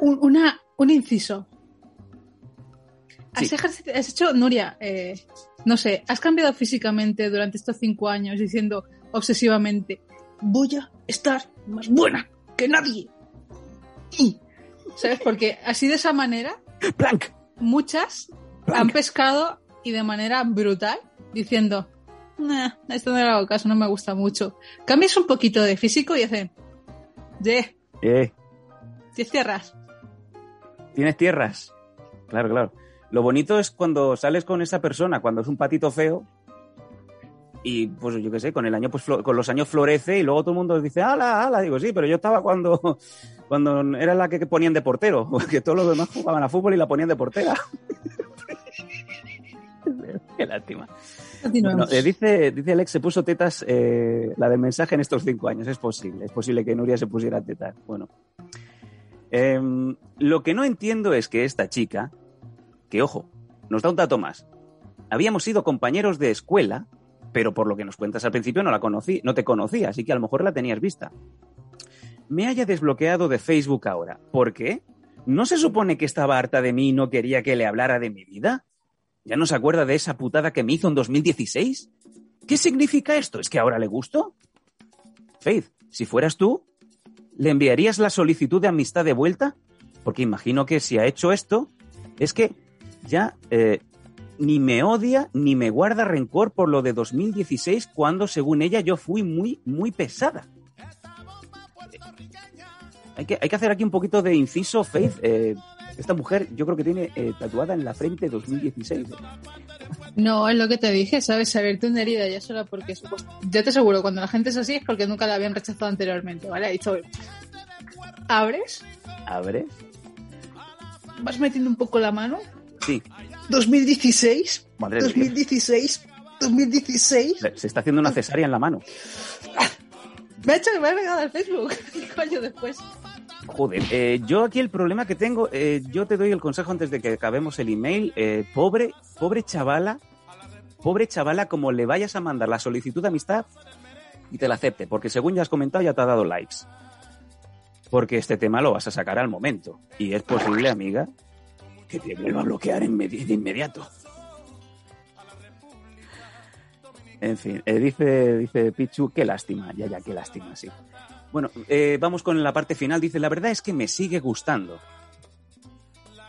Un, una, un inciso. ¿Has, Sí. ejercit- has hecho, Nuria, eh, no sé, has cambiado físicamente durante estos cinco años diciendo obsesivamente, voy a estar más buena que nadie? Y, ¿Sabes? Porque así de esa manera, ¡Plank! muchas han pescado y de manera brutal diciendo, nah, esto no le hago caso, no me gusta mucho. Cambias un poquito de físico y hacen, de, Eh, tienes tierras. ¿Tienes tierras? Claro, claro. Lo bonito es cuando sales con esa persona, cuando es un patito feo, y pues yo qué sé, con el año, pues con los años florece y luego todo el mundo dice, ala, ala, digo, sí, pero yo estaba cuando, cuando era la que ponían de portero, que todos los demás jugaban a fútbol y la ponían de portera. Qué lástima. Bueno, eh, dice, dice Alex, se puso tetas eh, la del mensaje en estos cinco años. Es posible, es posible que Nuria se pusiera tetas. Bueno. Em, lo que no entiendo es que esta chica, que ojo, nos da un dato más. Habíamos sido compañeros de escuela, pero por lo que nos cuentas al principio no la conocí, no te conocía, así que a lo mejor la tenías vista. Me haya desbloqueado de Facebook ahora. ¿Por qué? ¿No se supone que estaba harta de mí y no quería que le hablara de mi vida? ¿Ya no se acuerda de esa putada que me hizo en 2016? ¿Qué significa esto? ¿Es que ahora le gusto? Faith, si fueras tú, ¿le enviarías la solicitud de amistad de vuelta? Porque imagino que si ha hecho esto, es que ya eh, ni me odia ni me guarda rencor por lo de 2016 cuando, según ella, yo fui muy, muy pesada. Hay que, hay que hacer aquí un poquito de inciso, Faith. Eh, esta mujer yo creo que tiene eh, tatuada en la frente 2016. No, es lo que te dije, ¿sabes? Abrirte una herida ya solo porque. Ya te aseguro, cuando la gente es así es porque nunca la habían rechazado anteriormente, ¿vale? Dicho, abres, ¿Abre? vas metiendo un poco la mano. Sí. 2016, Madre de Dios. 2016, 2016. Se se está haciendo una cesárea en la mano. Me ha hecho que me ha pegado al Facebook. Cinco años después. Joder, eh, yo aquí el problema que tengo, eh, yo te doy el consejo antes de que acabemos el email. eh, pobre, pobre chavala, pobre chavala, como le vayas a mandar la solicitud de amistad y te la acepte, porque según ya has comentado, ya te ha dado likes. Porque este tema lo vas a sacar al momento. Y es posible, amiga, que te vuelva a bloquear inmedi- de inmediato. En fin, eh, dice, dice Pichu, qué lástima, ya, ya, qué lástima, sí. Bueno, eh, vamos con la parte final. Dice, la verdad es que me sigue gustando.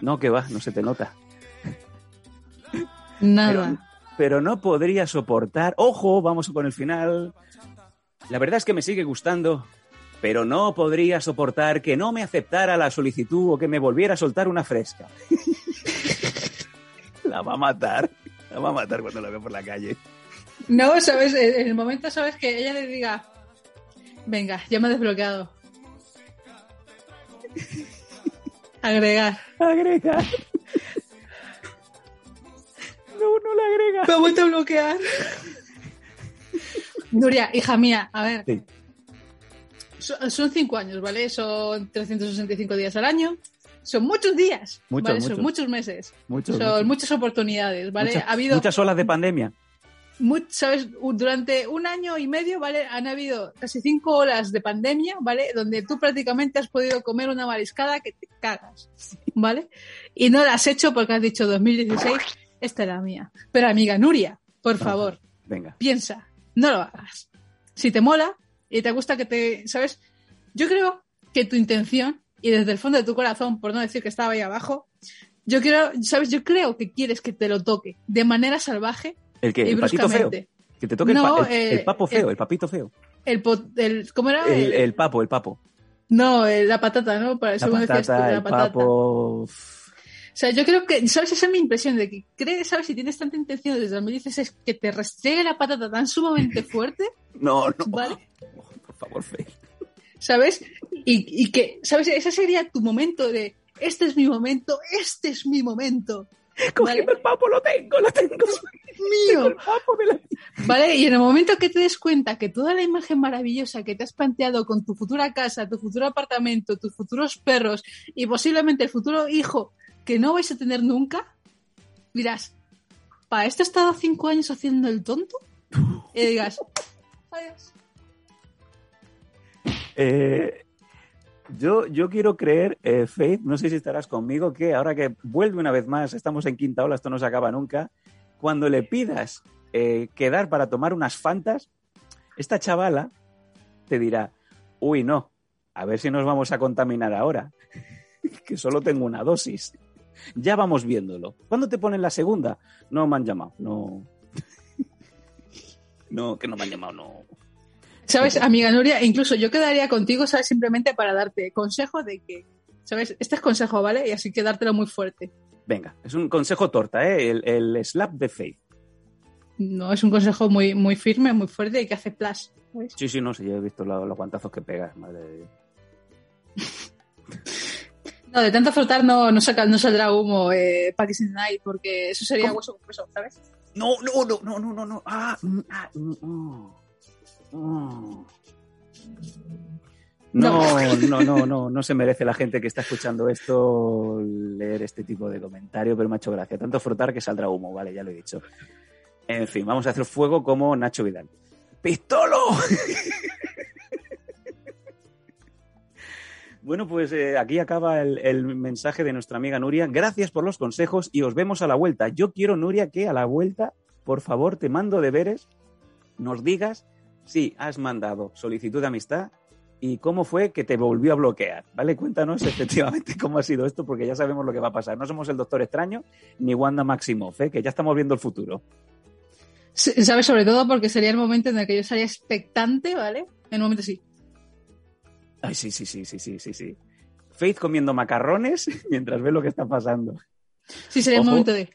No, que va, no se te nota. Pero, Nada. pero no podría soportar. Ojo, vamos con el final. La verdad es que me sigue gustando, pero no podría soportar que no me aceptara la solicitud o que me volviera a soltar una fresca. la va a matar. La va a matar cuando la veo por la calle. No, sabes, en el momento sabes que ella le diga, venga, ya me he desbloqueado. Agregar. Agrega. No, no la agrega. Me ha vuelto a bloquear. Nuria, hija mía, a ver. Sí. Son, son cinco años, ¿vale? Son 365 días al año. Son muchos días, Muchos, ¿vale? muchos. Son muchos meses. Muchos, son muchas oportunidades, ¿vale? Muchas- ha habido, muchas olas de pandemia. ¿sabes? Durante un año y medio, ¿vale? Han habido casi cinco horas de pandemia, ¿vale? Donde tú prácticamente has podido comer una mariscada que te cagas, ¿vale? Y no la has hecho porque has dicho 2016, esta era mía. Pero amiga Nuria, por favor, Venga. piensa, no lo hagas. Si te mola y te gusta que te, ¿sabes? Yo creo que tu intención, y desde el fondo de tu corazón, por no decir que estaba ahí abajo, yo creo, ¿sabes? Yo creo que quieres que te lo toque de manera salvaje ¿El que y ¿El patito feo? bruscamente. Que te toque No, el, pa- el- eh, el papo feo, el- el, papito feo. El, el ¿Cómo era? El, papo, el papo. No, el- la patata, ¿no? Para La según decías tú, patata, la el patata. papo. O sea, yo creo que, ¿sabes? Esa es mi impresión de que crees, ¿sabes? Si tienes tanta intención desde 2016 que te restregue la patata tan sumamente fuerte, No, no. ¿vale? Por favor, Fe. ¿sabes? Y, y que, ¿sabes? Ese sería tu momento de, este es mi momento, este es mi momento. Cogiendo el papo, lo tengo, lo tengo. Mío. El papo de la... ¿Vale? Y en el momento que te des cuenta que toda la imagen maravillosa que te has planteado con tu futura casa, tu futuro apartamento, tus futuros perros y posiblemente el futuro hijo que no vais a tener nunca, dirás, ¿para esto he estado cinco años haciendo el tonto? Y digas, adiós. Eh, yo, yo quiero creer, eh, Faith, no sé si estarás conmigo, que ahora que vuelve una vez más, estamos en quinta ola, esto no se acaba nunca, cuando le pidas eh, quedar para tomar unas fantas, esta chavala te dirá, uy, no, a ver si nos vamos a contaminar ahora, que solo tengo una dosis. Ya vamos viéndolo. ¿Cuándo te ponen la segunda? No me han llamado, no. No, que no me han llamado, no. ¿Sabes, amiga Nuria? Incluso yo quedaría contigo, ¿sabes? Simplemente para darte consejo de que, ¿sabes? Este es consejo, ¿vale? Y así que dártelo muy fuerte. Venga, es un consejo torta, ¿eh? El, el slap de Faith. No, es un consejo muy, muy firme, muy fuerte y que hace. ¿sabes? Sí, sí, no sé, yo he visto lo- los guantazos que pegas, madre de Dios. No, de tanto frotar no, no, saca, no saldrá humo eh, the Night, porque eso sería ¿Cómo? hueso con hueso, ¿sabes? No, no, no, no, no, no, no. Ah, mm, ah, mm. Mm. No, no, no, no, no se merece la gente que está escuchando esto leer este tipo de comentario, pero me ha hecho gracia. Tanto frotar que saldrá humo, vale, ya lo he dicho. En fin, vamos a hacer fuego como Nacho Vidal. ¡Pistolo! Bueno, pues eh, aquí acaba el, mensaje de nuestra amiga Nuria. Gracias por los consejos y os vemos a la vuelta. Yo quiero, Nuria, que a la vuelta, por favor, te mando deberes, nos digas si has mandado solicitud de amistad y cómo fue que te volvió a bloquear. ¿Vale? Cuéntanos efectivamente cómo ha sido esto, porque ya sabemos lo que va a pasar. No somos el Doctor Extraño ni Wanda Maximoff, ¿eh? que ya estamos viendo el futuro. ¿Sabes? Sobre todo porque sería el momento en el que yo estaría expectante, ¿vale? En un momento sí. Ay, sí, sí, sí, sí, sí, sí, sí. Faith comiendo macarrones mientras ve lo que está pasando. Sí, sería el Ojo. momento de.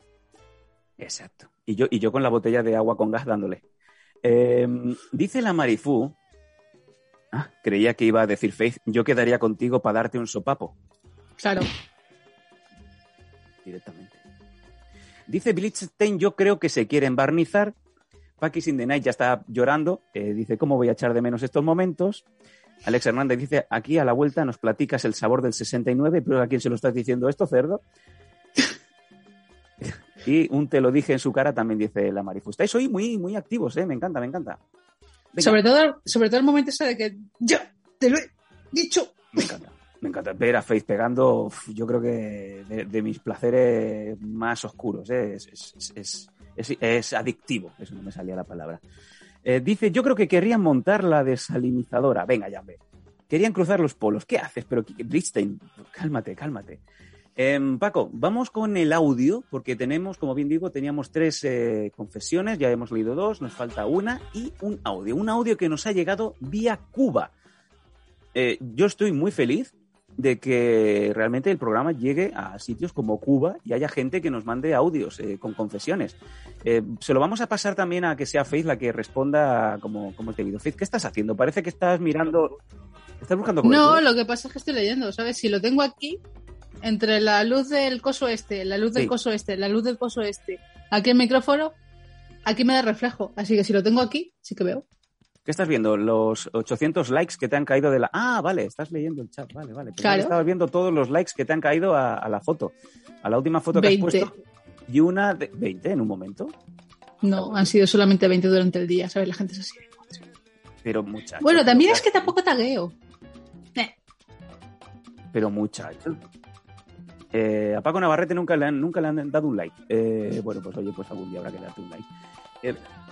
Exacto. Y yo, y yo con la botella de agua con gas dándole. Eh, dice la Marifú. Ah, creía que iba a decir Faith, yo quedaría contigo para darte un sopapo. Claro. Directamente. Dice Blitzstein, yo creo que se quiere embarnizar. Paquis in the Night ya está llorando. eh, dice, ¿cómo voy a echar de menos estos momentos? Alex Hernández dice, aquí a la vuelta nos platicas el sabor del 69, pero ¿a quién se lo estás diciendo esto, cerdo? y un te lo dije en su cara también dice la Marifu. Estáis hoy muy, muy activos, ¿eh? Me encanta, me encanta. Venga, Sobre todo, sobre todo el momento ese de que ya te lo he dicho. Me encanta. Me encanta ver a Faith pegando, yo creo que de, de mis placeres más oscuros. ¿eh? Es, es- es- es- es adictivo, eso no me salía la palabra. Eh, dice, yo creo que querrían montar la desalinizadora. Venga, ya ve. Querían cruzar los polos. ¿Qué haces? Pero, Blitzstein, cálmate, cálmate. Em, Paco, vamos con el audio, porque tenemos, como bien digo, teníamos tres eh, confesiones, ya hemos leído dos, nos falta una y un audio. Un audio que nos ha llegado vía Cuba. Eh, yo estoy muy feliz de que realmente el programa llegue a sitios como Cuba y haya gente que nos mande audios eh, con confesiones. Eh, se lo vamos a pasar también a que sea Faith la que responda como, como el debido. Faith, ¿qué estás haciendo? Parece que estás mirando... ¿Estás buscando No, lo que pasa es que estoy leyendo, ¿sabes? Si lo tengo aquí, entre la luz del coso este, la luz del Sí. coso este, la luz del coso este, aquí el micrófono, aquí me da reflejo. Así que si lo tengo aquí, sí que veo. ¿Qué estás viendo? Los 800 likes que te han caído de la... Ah, vale, estás leyendo el chat, vale, vale. Que Claro. Estabas viendo todos los likes que te han caído a, a la foto, a la última foto que 20. has puesto. Y una de 20 en un momento, No, han sido solamente 20 durante el día, ¿sabes? La gente es así. pero muchachos. Bueno, también pero- es que tampoco tagueo. Eh, Pero muchachos. Eh, a Paco Navarrete nunca le han, nunca le han dado un like. Eh, bueno, pues oye, pues algún día habrá que darte un like.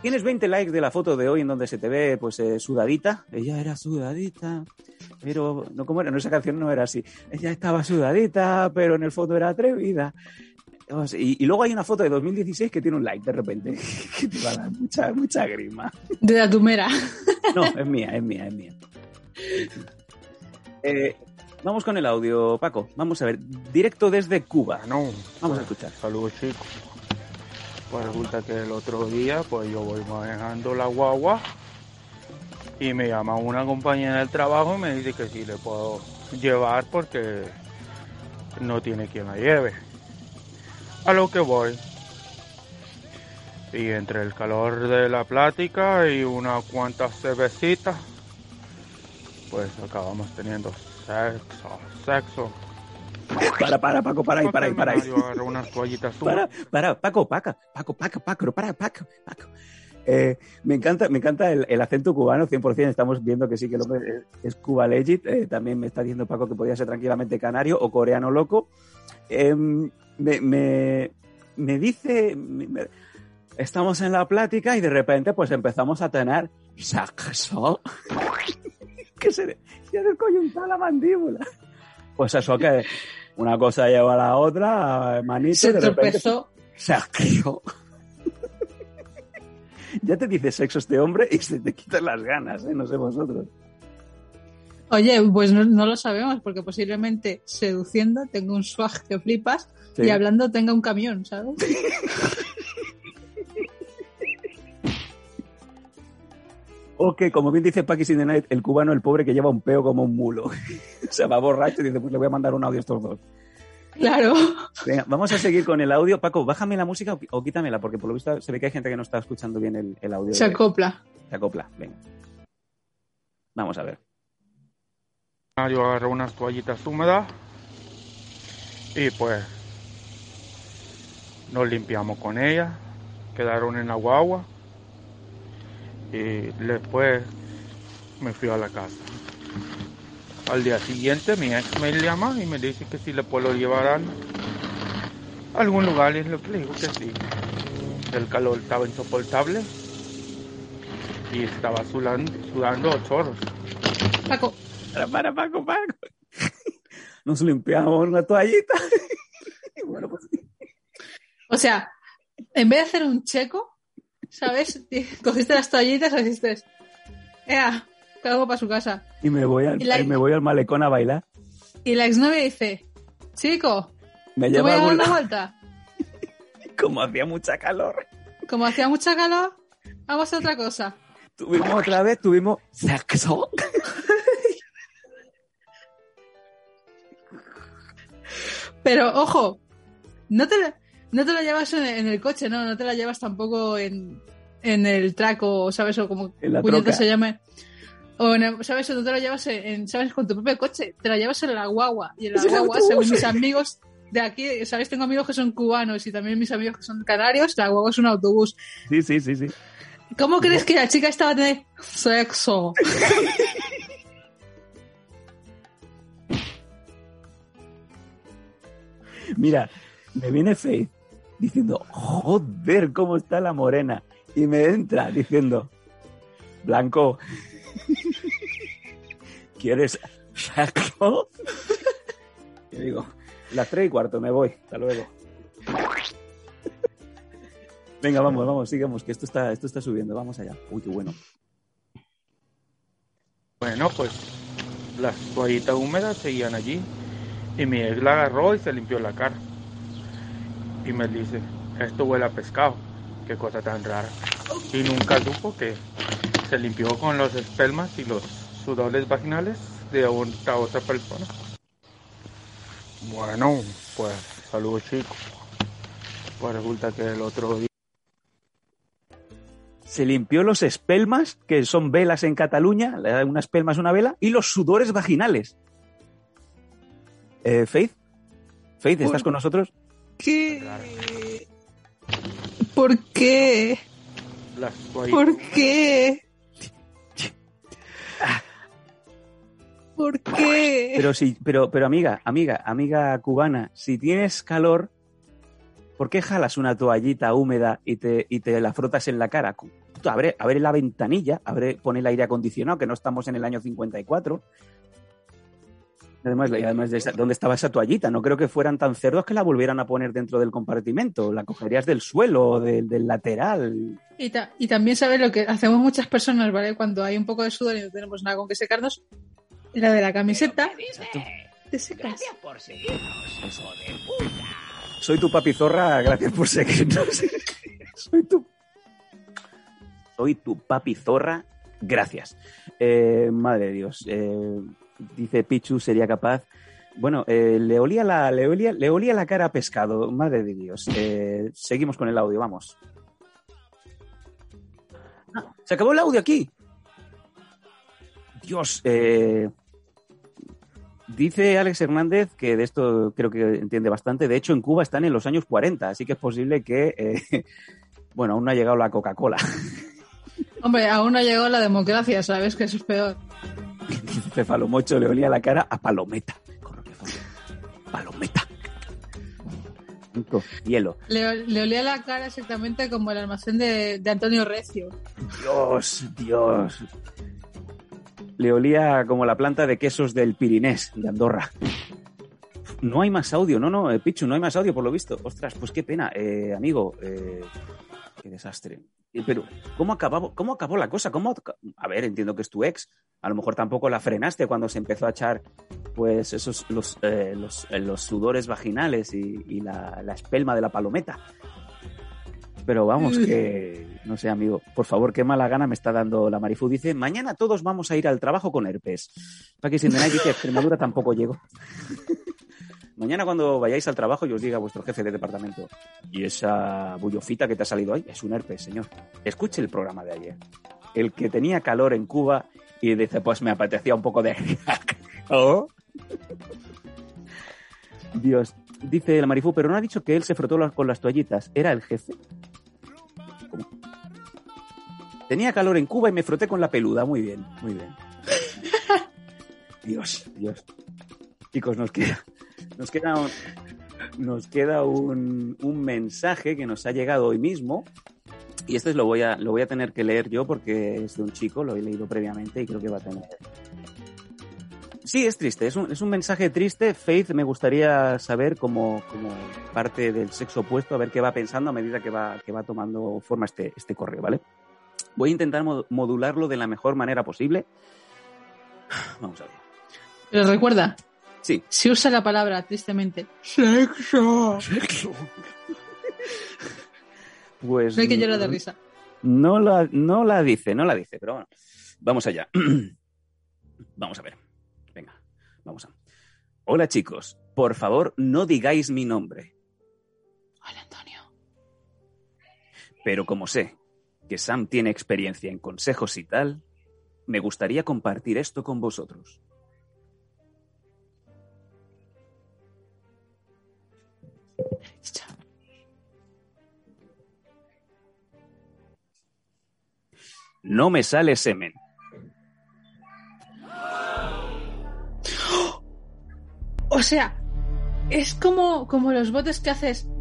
Tienes 20 likes de la foto de hoy en donde se te ve pues eh, sudadita. Ella era sudadita, pero no como era, no esa canción no era así. Ella estaba sudadita, pero en el foto era atrevida. Y, y luego hay una foto de 2016 que tiene un like de repente, que te va a dar mucha, mucha grima. De la tumera. No, es mía, es mía, es mía. Eh, vamos con el audio, Paco. Vamos a ver, directo desde Cuba. No, Vamos a pues, escuchar. Saludos chicos. Pues resulta que el otro día, pues yo voy manejando la guagua y me llama una compañera del trabajo y me dice que si le puedo llevar porque no tiene quien la lleve. A lo que voy. Y entre el calor de la plática y unas cuantas cervecitas, pues acabamos teniendo sexo, sexo. Para, para, Paco, para ahí, para ahí, para ahí. Yo agarré unas toallitas Para, para, Paco, Paco, Paco, Paco, Paco, para, Paco, Paco. Eh, me encanta, me encanta el, el acento cubano, 100%. Estamos viendo que sí que el hombre es, es Cuba legit. Eh, también me está diciendo Paco que podía ser tranquilamente canario o coreano loco. Eh, me, me, me dice, me- estamos en la plática y de repente pues empezamos a tener sexo. que se, se descoyuntó la mandíbula. Pues eso que una cosa lleva a la otra, manito, y Se tropezó. sexo. Ya te dice sexo este hombre y se te quitan las ganas, ¿eh? No sé vosotros. Oye, pues no, no lo sabemos, porque posiblemente seduciendo tenga un swag que flipas Sí. y hablando tenga un camión, ¿sabes? O que, como bien dice the Night, el cubano, el pobre, que lleva un peo como un mulo. o sea, va borracho y dice, pues le voy a mandar un audio a estos dos. Claro. Venga, vamos a seguir con el audio. Paco, bájame la música o, quítamela, porque por lo visto se ve que hay gente que no está escuchando bien el, el audio. Se acopla. se acopla. Venga. Vamos a ver. Yo agarré unas toallitas húmedas y pues nos limpiamos con ellas, quedaron en la guagua y después me fui a la casa. Al día siguiente mi ex me llama y me dice que si le puedo llevar a algún lugar y es lo que le digo que sí. El calor estaba insoportable y estaba sudando, sudando chorros. Paco, Para, para, Paco, Paco. Nos limpiamos una toallita. Y bueno, pues o sea, en vez de hacer un checo, ¿sabes? Cogiste las toallitas y dijiste, ¡Ea! Cago para su casa. y me voy al, Y la- y me voy al malecón a bailar. Y la exnovia dice, chico, Me ¿tú lleva a algún una vuelta? Como hacía mucha calor. Como hacía mucha calor, vamos a otra cosa. Tuvimos otra vez, tuvimos sexo. Pero, ojo, no te, no te la llevas en, en el coche, ¿no? No te la llevas tampoco en, en el traco, ¿sabes? O como puñeta se llame. O, en el- ¿sabes? O no te la llevas en, ¿sabes? Con tu propio coche. Te la llevas en la guagua. Y en la guagua, según mis amigos de aquí, ¿sabes? Tengo amigos que son cubanos y también mis amigos que son canarios. La guagua es un autobús. Sí, sí, sí, sí. ¿Cómo crees que la chica estaba a tener sexo? Mira, me viene Faith diciendo, joder, cómo está la morena. Y me entra diciendo, Blanco, ¿quieres sexo? Y digo, las tres y cuarto, me voy, hasta luego. Venga, vamos, vamos, sigamos, que esto está, esto está subiendo, vamos allá. Uy, qué bueno. Bueno, pues las toallitas húmedas seguían allí y mi ex la agarró y se limpió la cara. Y me dice, esto huele a pescado, qué cosa tan rara. Y nunca supo que se limpió con los espermas y los sudores vaginales de otra, otra persona. Bueno, pues saludos chicos. Pues resulta que el otro día Se limpió los espelmas, que son velas en Cataluña, una espelma es una vela, y los sudores vaginales. Eh, Faith, Faith, ¿estás con nosotros? ¿Qué? ¿Por qué? ¿Por qué? ¿Por qué? Pero sí, pero, pero amiga, amiga, amiga cubana, si tienes calor, ¿por qué jalas una toallita húmeda y te, y te la frotas en la cara? Puta, Abre, abre la ventanilla, abre, pone el aire acondicionado, que no estamos en el año 54. Además, y además de esa- ¿dónde estaba esa toallita? No creo que fueran tan cerdos que la volvieran a poner dentro del compartimento. La cogerías del suelo o del, del lateral. Y, ta- y también sabes lo que hacemos muchas personas, ¿vale? Cuando hay un poco de sudor y no tenemos nada con que secarnos, la de la camiseta te secas. Soy tu papi zorra, gracias por seguirnos. Soy tu. Soy tu papi zorra, gracias. Eh, madre de Dios. eh, dice Pichu, sería capaz. Bueno, eh, le, olía la, le, olía, le olía la cara a pescado, madre de Dios. Eh, seguimos con el audio, vamos. Ah, se acabó el audio aquí. Dios, eh, Dice Alex Hernández que de esto creo que entiende bastante. De hecho, en Cuba están en los años 40, así que es posible que, eh, bueno, aún no ha llegado la Coca-Cola. Hombre, aún no llegó la democracia, ¿sabes? Que eso es peor. Cefalomocho le olía la cara a palometa. Palometa. Hielo. Le, le olía la cara exactamente como el almacén de, de Antonio Recio. Dios, Dios. Le olía como la planta de quesos del Pirinés, de Andorra. No hay más audio, no, no, eh, Pichu, no hay más audio por lo visto. Ostras, pues qué pena, eh, amigo. eh, qué desastre. Eh, Pero, ¿cómo acabó, ¿cómo acabó la cosa? ¿Cómo, a ver, entiendo que es tu ex. A lo mejor tampoco la frenaste cuando se empezó a echar, pues, esos, los, eh, los, eh, los sudores vaginales y, y la, la espelma de la palometa. Pero vamos, que, no sé, amigo, por favor, qué mala gana me está dando la Marifu. Dice, mañana todos vamos a ir al trabajo con herpes. Para que si dice, Extremadura tampoco llego. Mañana cuando vayáis al trabajo y os diga vuestro jefe de departamento, y esa bullofita que te ha salido hoy es un herpes, señor. Escuche el programa de ayer. El que tenía calor en Cuba y dice, pues me apetecía un poco de... ¿Oh? Dios, dice el Marifú, pero no ha dicho que él se frotó con las toallitas. ¿Era el jefe? ¿Cómo? Tenía calor en Cuba y me froté con la peluda. Muy bien, muy bien. Dios, Dios. Chicos, nos queda, nos queda, un, mensaje que nos ha llegado hoy mismo. Y este lo voy, a, lo voy a tener que leer yo porque es de un chico, lo he leído previamente y creo que va a tener. Sí, es triste, es un, mensaje triste. Faith, me gustaría saber como, parte del sexo opuesto, a ver qué va pensando a medida que va, tomando forma este, este correo, ¿vale? Voy a intentar mo- modularlo de la mejor manera posible. Vamos a ver. Pero recuerda, Sí. si usa la palabra, tristemente, sexo. Pues. No hay que llorar de risa. No la, no la dice, no la dice, pero bueno. Vamos allá. vamos a ver. Venga, vamos a. Hola chicos, por favor no digáis mi nombre, Hola, Antonio. pero como sé que Sam tiene experiencia en consejos y tal, me gustaría compartir esto con vosotros. No me sale semen. O sea, es como, como los botes que haces.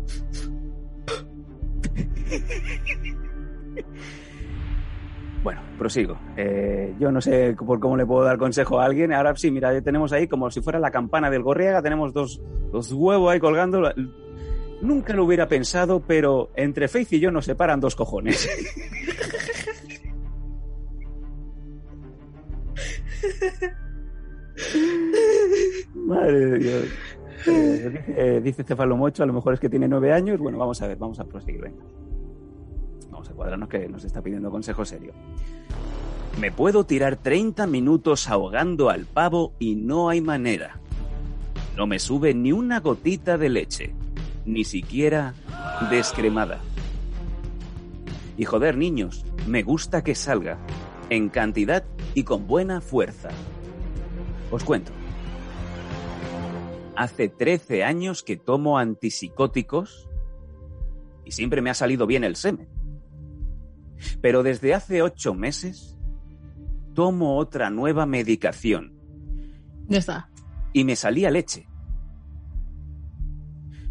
Bueno, prosigo. Eh, yo no sé por cómo le puedo dar consejo a alguien. Ahora sí, mira, ya tenemos ahí como si fuera la campana del Gorriaga, tenemos dos, dos huevos ahí colgando. Nunca lo hubiera pensado, pero entre Faith y yo nos separan dos cojones. Madre de Dios. Eh, dice, dice Cefalomocho, a lo mejor es que tiene nueve años. Bueno, vamos a ver, vamos a proseguir, venga. Vamos a cuadrarnos que nos está pidiendo consejo serio. Me puedo tirar 30 minutos ahogando al pavo y no hay manera. No me sube ni una gotita de leche, ni siquiera descremada. Y joder, niños, me gusta que salga, en cantidad y con buena fuerza. Os cuento. Hace 13 años que tomo antipsicóticos y siempre me ha salido bien el semen. Pero desde hace ocho meses tomo otra nueva medicación Ya está. y me salía leche.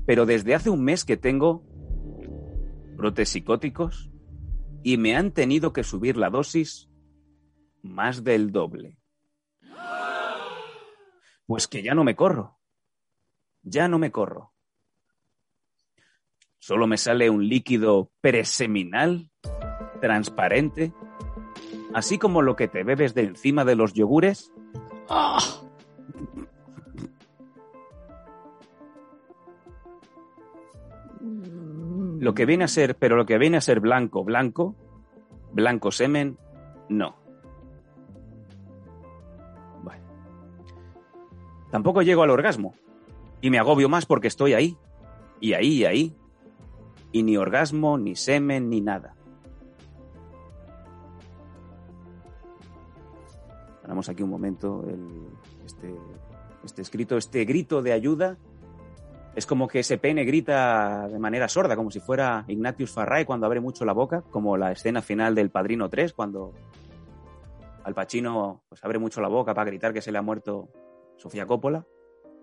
Pero desde hace un mes que tengo brotes psicóticos y me han tenido que subir la dosis más del doble. Pues que ya no me corro. Ya no me corro. Solo me sale un líquido preseminal, transparente, así como lo que te bebes de encima de los yogures. ¡Ah! Lo que viene a ser, pero lo que viene a ser blanco, blanco, blanco semen, no. Bueno. Tampoco llego al orgasmo. Y me agobio más porque estoy ahí. Y ahí, y ahí. Y ni orgasmo, ni semen, ni nada. Paramos aquí un momento este, este escrito, este grito de ayuda. Es como que ese pene grita de manera sorda, como si fuera Ignatius Farray cuando abre mucho la boca, como la escena final del Padrino 3, cuando Al Pacino pues, abre mucho la boca para gritar que se le ha muerto Sofía Coppola,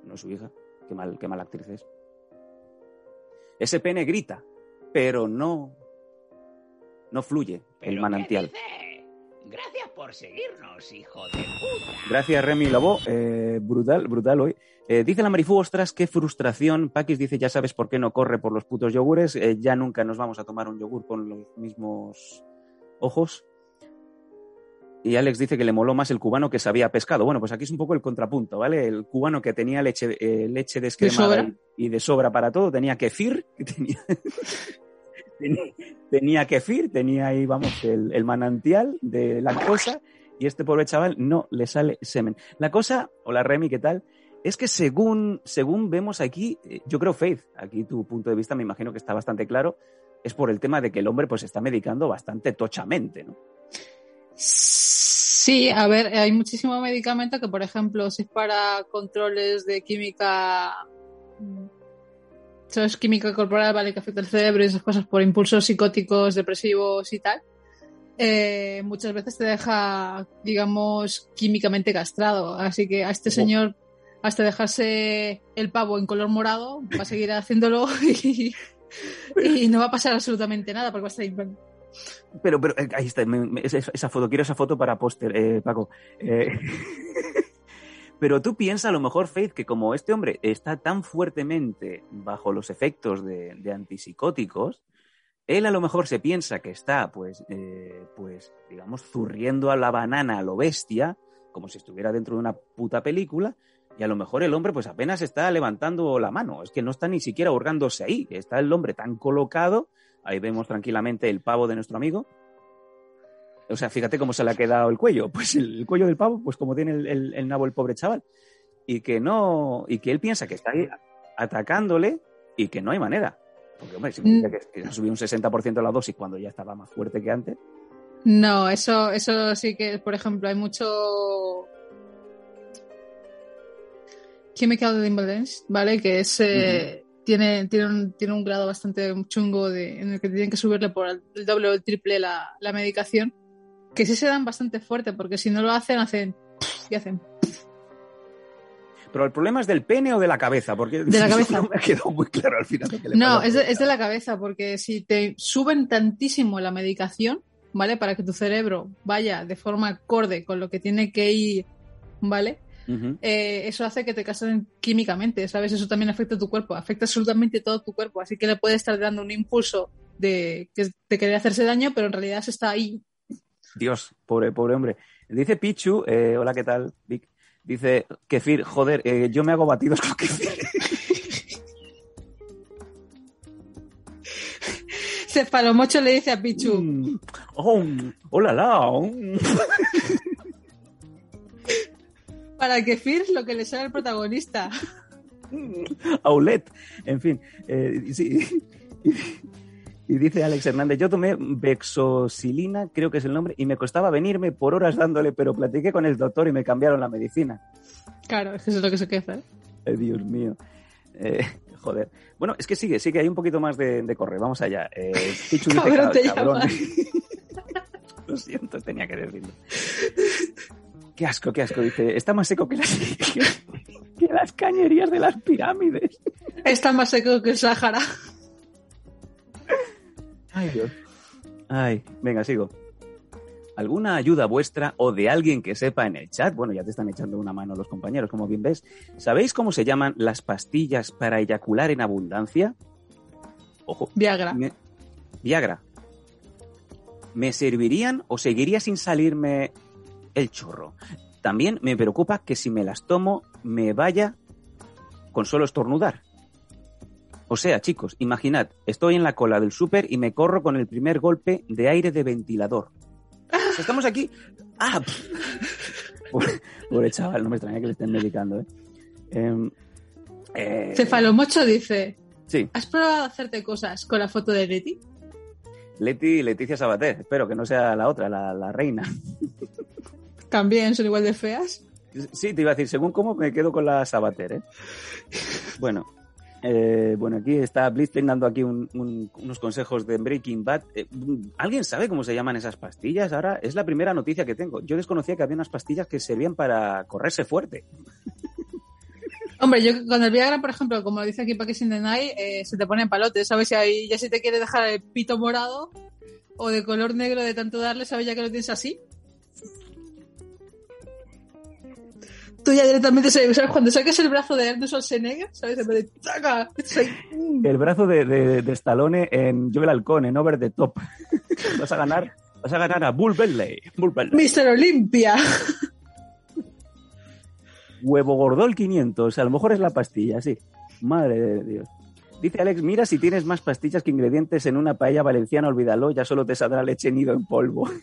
no su hija, qué mal, qué mala actriz es. Ese pene grita, pero no, no fluye el manantial. Gracias por seguirnos, hijo de puta. Gracias, Remy Lobo. Eh, brutal, brutal hoy. Eh, dice la Marifú, ostras, qué frustración. Paquis dice, ya sabes por qué no corre por los putos yogures. Eh, ya nunca nos vamos a tomar un yogur con los mismos ojos. Y Alex dice que le moló más el cubano que sabía pescado. Bueno, pues aquí es un poco el contrapunto, ¿vale? El cubano que tenía leche, eh, leche descremada y de sobra para todo, tenía kefir, que tenía, tenía, kefir, tenía ahí, vamos, el, manantial de lactosa, y este pobre chaval no le sale semen. La cosa, hola Remy, ¿qué tal? Es que según, según vemos aquí, eh, yo creo, Faith, aquí tu punto de vista me imagino que está bastante claro, es por el tema de que el hombre pues está medicando bastante tochamente, ¿no? Sí, a ver, hay muchísimo medicamento que, por ejemplo, si es para controles de química, mm, ¿sabes? Química corporal, vale, que afecta el cerebro y esas cosas por impulsos psicóticos, depresivos y tal. eh, muchas veces te deja, digamos, químicamente castrado. Así que a este señor, hasta dejarse el pavo en color morado, va a seguir haciéndolo y, y no va a pasar absolutamente nada porque va a estar inflando. Pero, pero eh, ahí está, me- me- esa, esa foto, quiero esa foto para póster, eh, Paco. Eh, pero tú piensas a lo mejor, Faith, que como este hombre está tan fuertemente bajo los efectos de, de antipsicóticos, él a lo mejor se piensa que está, pues, eh, pues, digamos, zurriendo a la banana a lo bestia, como si estuviera dentro de una puta película, y a lo mejor el hombre, pues apenas está levantando la mano, es que no está ni siquiera hurgándose ahí, está el hombre tan colocado, ahí vemos tranquilamente el pavo de nuestro amigo. O sea, fíjate cómo se le ha quedado el cuello, pues el, el cuello del pavo, pues como tiene el, el- el nabo el pobre chaval, y que no, y que él piensa que está ahí atacándole y que no hay manera. Porque, hombre, si me dice que ha subido un 60% la dosis cuando ya estaba más fuerte que antes. No, eso, eso sí que, por ejemplo, hay mucho chemical imbalance, ¿vale? Que es eh, tiene, tiene, un, tiene un grado bastante chungo de, en el que tienen que subirle por el, el doble o el triple la, la medicación, que sí se dan bastante fuerte, porque si no lo hacen, hacen y hacen. Pero el problema es del pene o de la cabeza, porque De la cabeza. no me ha quedado muy claro al final. lo que le No, es de, es de la cabeza, porque si te suben tantísimo la medicación, ¿vale? Para que tu cerebro vaya de forma acorde con lo que tiene que ir, ¿vale? Eh, eso hace que te casen químicamente, ¿sabes? Eso también afecta a tu cuerpo, afecta absolutamente todo tu cuerpo, así que le puede estar dando un impulso de, que- de querer hacerse daño, pero en realidad se está ahí. Dios, pobre, pobre hombre. Dice Pichu, eh, hola, ¿qué tal, Vic? Dice, kefir, joder, eh, yo me hago batidos con kefir. Cefalomocho le dice a Pichu, Mm. Oh, hola, la. mm. para que Fir lo que le sale al protagonista. Aulet, en fin. eh, sí. Y dice Alex Hernández, yo tomé Vexosilina, creo que es el nombre, y me costaba venirme por horas dándole, pero platiqué con el doctor y me cambiaron la medicina. Claro, es que eso es lo que se queja. ¿eh? Ay, Dios mío. Eh, joder. Bueno, es que sigue, sigue, hay un poquito más de, de correr. Vamos allá. Eh, Pichu dice, Cabrón, te "Cabrón". Lo siento, tenía que decirlo. Qué asco, qué asco. Dice, está más seco que las, que las cañerías de las pirámides. Está más seco que el Sahara. Ay, Dios. Ay, venga, sigo. ¿Alguna ayuda vuestra o de alguien que sepa en el chat? Bueno, ya te están echando una mano los compañeros, como bien ves. ¿Sabéis cómo se llaman las pastillas para eyacular en abundancia? Ojo, Viagra. me- Viagra. ¿Me servirían o seguiría sin salirme el chorro? También me preocupa que si me las tomo me vaya con solo estornudar. O sea, chicos, imaginad, estoy en la cola del súper y me corro con el primer golpe de aire de ventilador. Estamos aquí. ¡Ah! Pobre, pobre chaval, no me extraña que le estén medicando, ¿eh? Em, eh, Cefalomocho dice, sí, ¿has probado hacerte cosas con la foto de Leti? Leti Leticia Sabater. Espero que no sea la otra, la, la reina. También son igual de feas. Sí, te iba a decir, según cómo me quedo con la Sabater, ¿eh? Bueno, eh, bueno, aquí está Blitzling dando aquí un- un- unos consejos de Breaking Bad. Eh, ¿Alguien sabe cómo se llaman esas pastillas? Ahora es la primera noticia que tengo. Yo desconocía que había unas pastillas que servían para correrse fuerte. Hombre, yo con el Viagra, por ejemplo, como dice aquí in the Night, eh, se te pone en palote, ¿sabes? Si ahí ya si te quiere dejar el pito morado o de color negro de tanto darle, ¿sabes? Ya que lo tienes así. Tú ya directamente, ¿sabes? Cuando saques el brazo de Arnold Schwarzenegger, ¿sabes? En vez de ¡taca! El brazo de, de, de Stallone en Joel Halcón, en Over the Top. vas a ganar, vas a ganar a Bull Bentley. Bull Bentley. Mr. Olympia. Huevo Gordol 500. A lo mejor es la pastilla, sí. Madre de Dios. Dice Alex, mira si tienes más pastillas que ingredientes en una paella valenciana, olvídalo, ya solo te saldrá leche nido en polvo.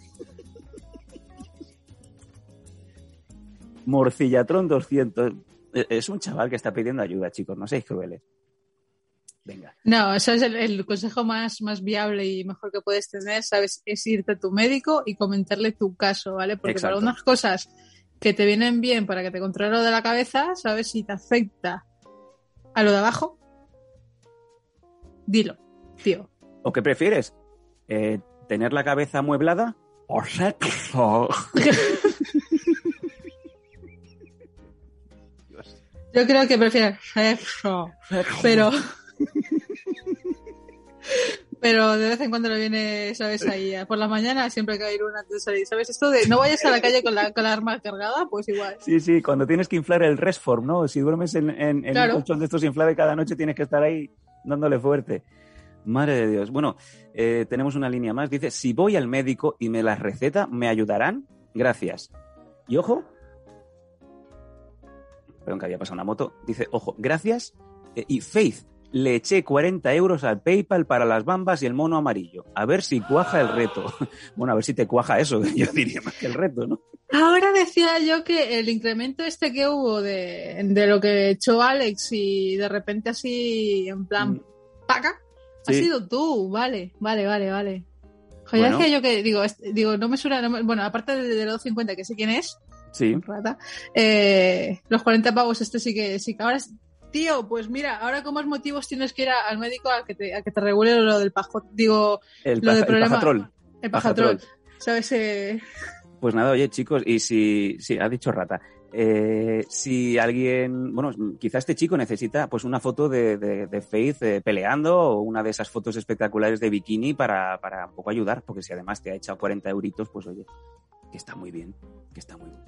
Morcillatron 200. Eh, Es un chaval que está pidiendo ayuda, chicos, no seáis crueles. Venga. No, eso es el, el consejo más, más viable y mejor que puedes tener, ¿sabes? Es irte a tu médico y comentarle tu caso, ¿vale? Porque Exacto. para unas cosas que te vienen bien para que te controle lo de la cabeza, ¿sabes? Si te afecta a lo de abajo, dilo, tío. ¿O qué prefieres? Eh, ¿Tener la cabeza amueblada o sexo? Yo creo que prefiero pero... Pero de vez en cuando le viene, ¿sabes? Ahí, por la mañana siempre hay que ir una antes de salir, ¿sabes? Esto de no vayas a la calle con la, con la arma cargada, pues igual. Sí, sí, cuando tienes que inflar el Resform, ¿no? Si duermes en, en, en Claro. un colchón de estos inflados cada noche, tienes que estar ahí dándole fuerte. Madre de Dios. Bueno, eh, tenemos una línea más. Dice, si voy al médico y me las receta, ¿me ayudarán? Gracias. Y ojo. Perdón, que había pasado una moto. Dice, ojo, gracias. Eh, y Faith, le eché 40 euros al PayPal para las bambas y el mono amarillo. A ver si cuaja el reto. Bueno, a ver si te cuaja eso. Yo diría más que el reto, ¿no? Ahora decía yo que el incremento este que hubo de, de lo que echó Alex y de repente así, en plan, Mm. paca, Sí. has sido tú, vale, vale, vale, vale. Joder, Bueno. decía yo que, digo, digo, no me suena, no me- bueno, aparte de, de los 50, que sé quién es, Sí. rata, eh, los 40 pavos, este sí que, sí que ahora es, tío, pues mira, ahora con más motivos tienes que ir a- al médico a que te, a que te regule lo del pajo, digo, El, Lo paja- el problema- pajatrol. el Pajatrol. ¿sabes? Eh, Pues nada, oye chicos, y si, sí, ha dicho rata, Eh, si alguien, bueno, quizá este chico necesita pues una foto de, de, de Faith eh, peleando o una de esas fotos espectaculares de bikini para, para un poco ayudar, porque si además te ha echado 40 euritos, pues oye, que está muy bien, que está muy bien.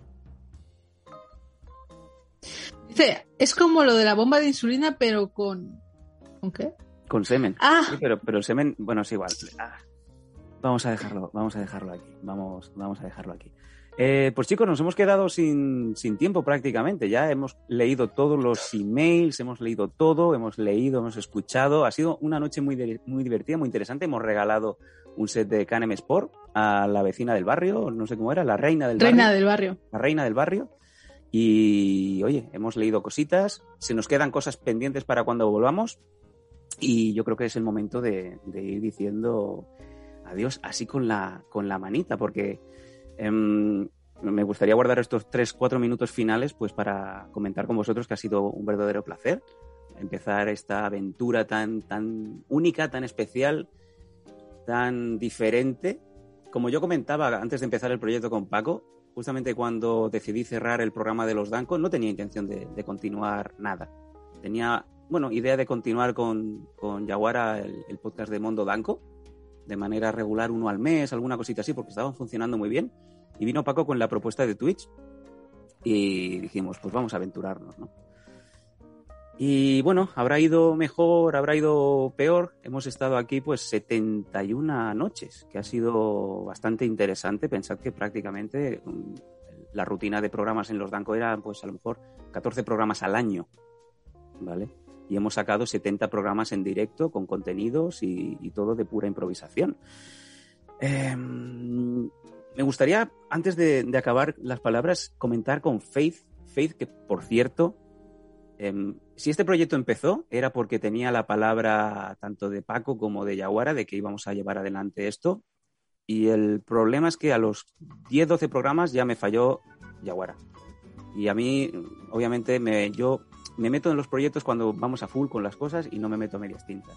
Dice, es como lo de la bomba de insulina, pero con. ¿Con qué? Con semen. Ah, Sí, pero, pero el semen, bueno, es igual. Ah, vamos a dejarlo, vamos a dejarlo aquí. Vamos, vamos a dejarlo aquí. Eh, pues chicos, nos hemos quedado sin, sin tiempo prácticamente. Ya hemos leído todos los emails, hemos leído todo, hemos leído, hemos escuchado. Ha sido una noche muy, muy divertida, muy interesante. Hemos regalado un set de Canem Sport a la vecina del barrio, no sé cómo era, la reina del reina barrio del barrio. la reina del barrio. Y oye, hemos leído cositas, se nos quedan cosas pendientes para cuando volvamos. Y yo creo que es el momento de, ir diciendo adiós así con la, con la manita, porque em, me gustaría guardar estos 3-4 minutos finales pues para comentar con vosotros que ha sido un verdadero placer empezar esta aventura tan, tan única, tan especial, tan diferente. Como yo comentaba antes de empezar el proyecto con Paco, justamente cuando decidí cerrar el programa de los Danco, no tenía intención de, de continuar nada. Tenía, bueno, idea de continuar con, con Yaguara el, el podcast de Mondo Danco, de manera regular, uno al mes, alguna cosita así, porque estaban funcionando muy bien. Y vino Paco con la propuesta de Twitch y dijimos, pues vamos a aventurarnos, ¿no? Y bueno, habrá ido mejor, habrá ido peor. Hemos estado aquí pues 71 noches, que ha sido bastante interesante. Pensad que prácticamente mm, la rutina de programas en los Danco era pues a lo mejor 14 programas al año, ¿vale? Y hemos sacado 70 programas en directo con contenidos y, todo de pura improvisación. Eh, me gustaría, antes de, de acabar las palabras, comentar con Faith. Faith, que por cierto, Em, si este proyecto empezó era porque tenía la palabra tanto de Paco como de Yaguara de que íbamos a llevar adelante esto. Y el problema es que a los 10-12 programas ya me falló Yaguara. Y a mí, obviamente, me, yo me meto en los proyectos cuando vamos a full con las cosas y no me meto a medias tintas.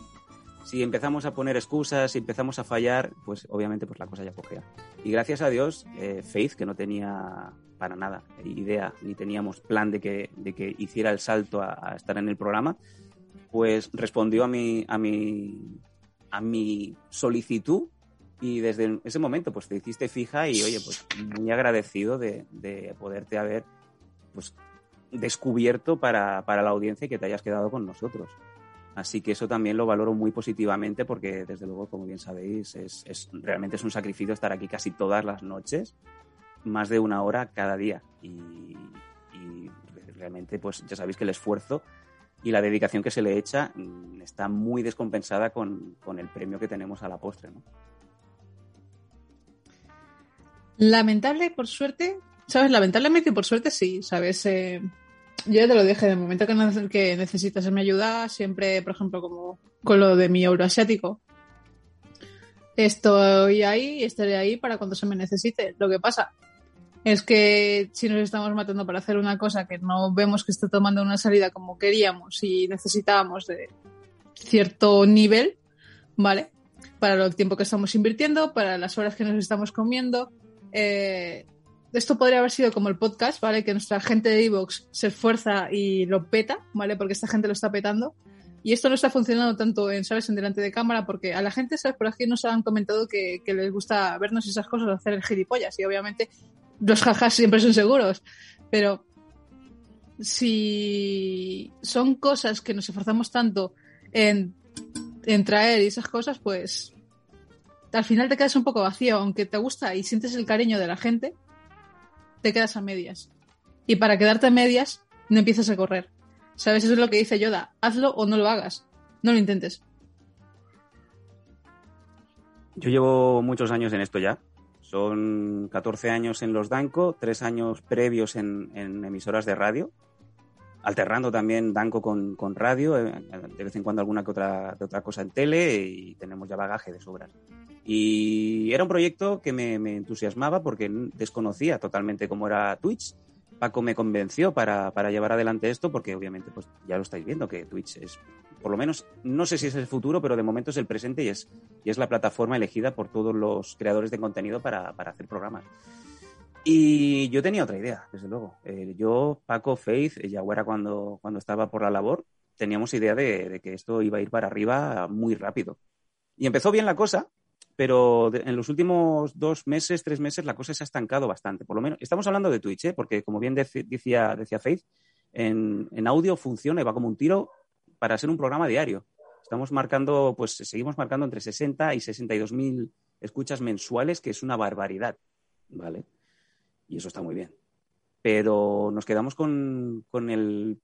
Si empezamos a poner excusas, si empezamos a fallar, pues obviamente pues la cosa ya cogea. Y gracias a Dios, eh, Faith, que no tenía para nada idea ni teníamos plan de que, de que hiciera el salto a, a estar en el programa, pues respondió a mi, a mi, a mi solicitud y desde ese momento pues te hiciste fija y oye, pues muy agradecido de, de poderte haber pues descubierto para, para la audiencia y que te hayas quedado con nosotros. Así que eso también lo valoro muy positivamente porque, desde luego, como bien sabéis, es, realmente es un sacrificio estar aquí casi todas las noches, más de una hora cada día. Y, y realmente, pues ya sabéis que el esfuerzo y la dedicación que se le echa mm, está muy descompensada con, con el premio que tenemos a la postre. ¿no? Lamentable, por suerte, ¿sabes? Lamentablemente, por suerte, sí, ¿sabes? Eh, yo te lo dije, el momento que, que necesitas mi ayuda, siempre, por ejemplo, como con lo de mi euroasiático, estoy ahí y estaré ahí para cuando se me necesite. Lo que pasa es que si nos estamos matando para hacer una cosa que no vemos que esté tomando una salida como queríamos y necesitábamos de cierto nivel, ¿vale? Para el tiempo que estamos invirtiendo, para las horas que nos estamos comiendo, eh, esto podría haber sido como el podcast, ¿vale? Que nuestra gente de Evox se esfuerza y lo peta, ¿vale? Porque esta gente lo está petando. Y esto no está funcionando tanto en, ¿sabes? En delante de cámara, porque a la gente, ¿sabes? Por aquí nos han comentado que, que les gusta vernos esas cosas, hacer el gilipollas. Y obviamente los jajas siempre son seguros. Pero si son cosas que nos esforzamos tanto en, en traer y esas cosas, pues al final te quedas un poco vacío, aunque te gusta y sientes el cariño de la gente, te quedas a medias. Y para quedarte a medias, no empiezas a correr. ¿Sabes? Eso es lo que dice Yoda. Hazlo o no lo hagas. No lo intentes. Yo llevo muchos años en esto ya. Son 14 años en los Danco, 3 años previos en, en emisoras de radio, alternando también Danco con, con radio, eh, de vez en cuando alguna que otra, de otra cosa en tele y tenemos ya bagaje de sobras. Y era un proyecto que me, me entusiasmaba porque desconocía totalmente cómo era Twitch. Paco me convenció para, para llevar adelante esto porque obviamente pues ya lo estáis viendo que Twitch es por lo menos, no sé si es el futuro, pero de momento es el presente y es, y es la plataforma elegida por todos los creadores de contenido para, para hacer programas. Y yo tenía otra idea, desde luego. Eh, yo, Paco, Faith, eh, Yaguara cuando, cuando estaba por la labor, teníamos idea de, que esto iba a ir para arriba muy rápido. Y empezó bien la cosa, pero en los últimos dos meses, tres meses, la cosa se ha estancado bastante. Por lo menos, estamos hablando de Twitch, ¿eh? porque como bien dec decía, decía Faith, en, en audio funciona y va como un tiro para ser un programa diario. Estamos marcando, pues seguimos marcando entre 60 y 62 mil escuchas mensuales, que es una barbaridad, ¿vale? Y eso está muy bien. Pero nos quedamos con, con el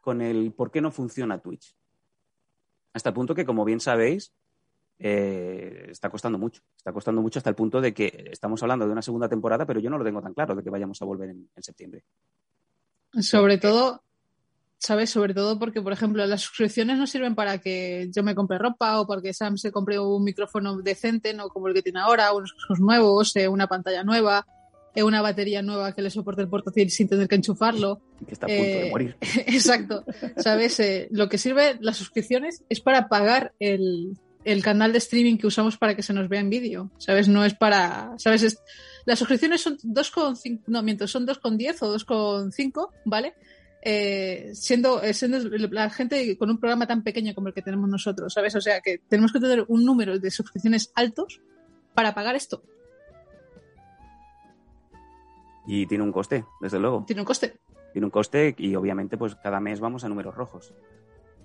con el por qué no funciona Twitch. Hasta el punto que, como bien sabéis, eh, está costando mucho. Está costando mucho hasta el punto de que estamos hablando de una segunda temporada, pero yo no lo tengo tan claro de que vayamos a volver en, en septiembre. Sobre todo, ¿sabes? Sobre todo porque, por ejemplo, las suscripciones no sirven para que yo me compre ropa o para que Sam se compre un micrófono decente, no como el que tiene ahora, unos nuevos, eh, una pantalla nueva, eh, una batería nueva que le soporte el portátil sin tener que enchufarlo. Que está a punto eh, de morir. Exacto. ¿Sabes? Eh, lo que sirve las suscripciones es para pagar el, el, canal de streaming que usamos para que se nos vea en vídeo. ¿Sabes? No es para. ¿Sabes? Es, las suscripciones son 2,5. No, miento, son 2,10 o 2,5, ¿vale? Eh, siendo, eh, siendo, la gente con un programa tan pequeño como el que tenemos nosotros, ¿sabes? O sea que tenemos que tener un número de suscripciones altos para pagar esto. Y tiene un coste, desde luego. Tiene un coste. Tiene un coste y obviamente pues cada mes vamos a números rojos.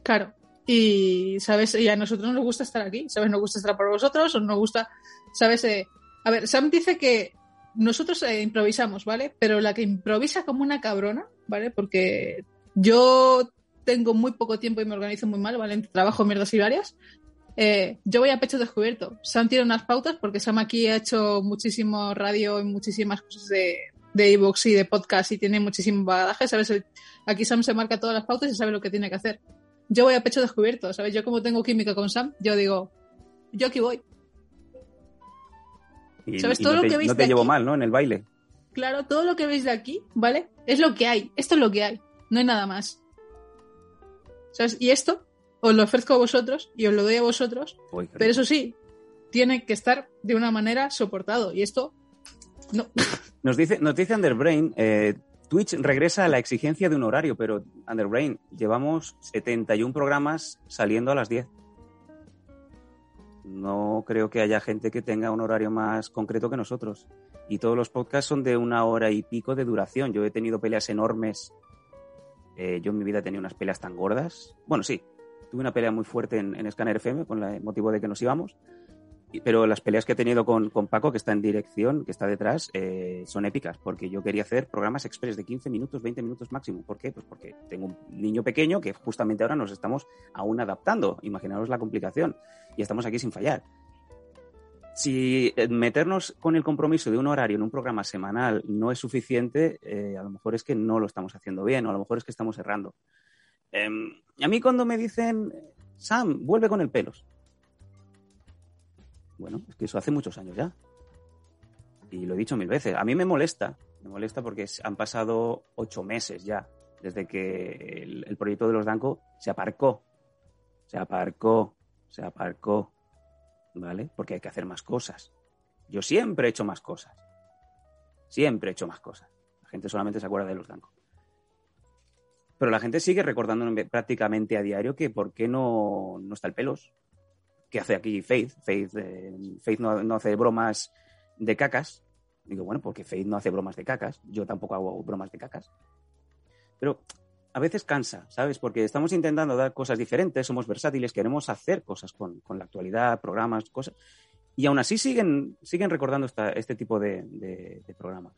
Claro. Y, ¿sabes? Y a nosotros nos gusta estar aquí, ¿sabes? Nos gusta estar por vosotros, nos gusta, ¿sabes? Eh, a ver, Sam dice que nosotros eh, improvisamos, ¿vale? Pero la que improvisa como una cabrona, ¿vale? Porque yo tengo muy poco tiempo y me organizo muy mal, ¿vale? Trabajo mierdas y varias. Eh, yo voy a pecho descubierto. Sam tiene unas pautas porque Sam aquí ha hecho muchísimo radio y muchísimas cosas de de iVoox y de podcast y tiene muchísimo bagaje, ¿sabes? Aquí Sam se marca todas las pautas y sabe lo que tiene que hacer. Yo voy a pecho descubierto, ¿sabes? Yo como tengo química con Sam, yo digo, yo aquí voy. Y, ¿Sabes? Y todo no te, lo que veis no te llevo aquí, mal, ¿no? En el baile. Claro, todo lo que veis de aquí, ¿vale? Es lo que hay. Esto es lo que hay. No hay nada más. ¿Sabes? Y esto os lo ofrezco a vosotros y os lo doy a vosotros. Uy, pero eso sí, tiene que estar de una manera soportado. Y esto, no. Nos dice, nos dice Underbrain, eh, Twitch regresa a la exigencia de un horario, pero Underbrain, llevamos 71 programas saliendo a las 10. No creo que haya gente que tenga un horario más concreto que nosotros. Y todos los podcasts son de una hora y pico de duración. Yo he tenido peleas enormes. Eh, yo en mi vida he tenido unas peleas tan gordas. Bueno, sí, tuve una pelea muy fuerte en, en Scanner FM con el motivo de que nos íbamos. Pero las peleas que he tenido con, con Paco, que está en dirección, que está detrás, eh, son épicas, porque yo quería hacer programas express de 15 minutos, 20 minutos máximo. ¿Por qué? Pues porque tengo un niño pequeño que justamente ahora nos estamos aún adaptando. Imaginaros la complicación. Y estamos aquí sin fallar. Si eh, meternos con el compromiso de un horario en un programa semanal no es suficiente, eh, a lo mejor es que no lo estamos haciendo bien, o a lo mejor es que estamos errando. Em, a mí cuando me dicen, Sam, vuelve con el pelos. Bueno, es que eso hace muchos años ya. Y lo he dicho mil veces. A mí me molesta, me molesta porque han pasado ocho meses ya desde que el, el proyecto de los Danco se aparcó. Se aparcó, se aparcó. ¿Vale? Porque hay que hacer más cosas. Yo siempre he hecho más cosas. Siempre he hecho más cosas. La gente solamente se acuerda de los Danco. Pero la gente sigue recordando prácticamente a diario que por qué no, no está el pelos. ¿Qué hace aquí Faith? Faith, eh, Faith no, no hace bromas de cacas. Digo, bueno, porque Faith no hace bromas de cacas. Yo tampoco hago bromas de cacas. Pero a veces cansa, ¿sabes? Porque estamos intentando dar cosas diferentes, somos versátiles, queremos hacer cosas con, con la actualidad, programas, cosas. Y aún así siguen, siguen recordando esta- este tipo de, programas.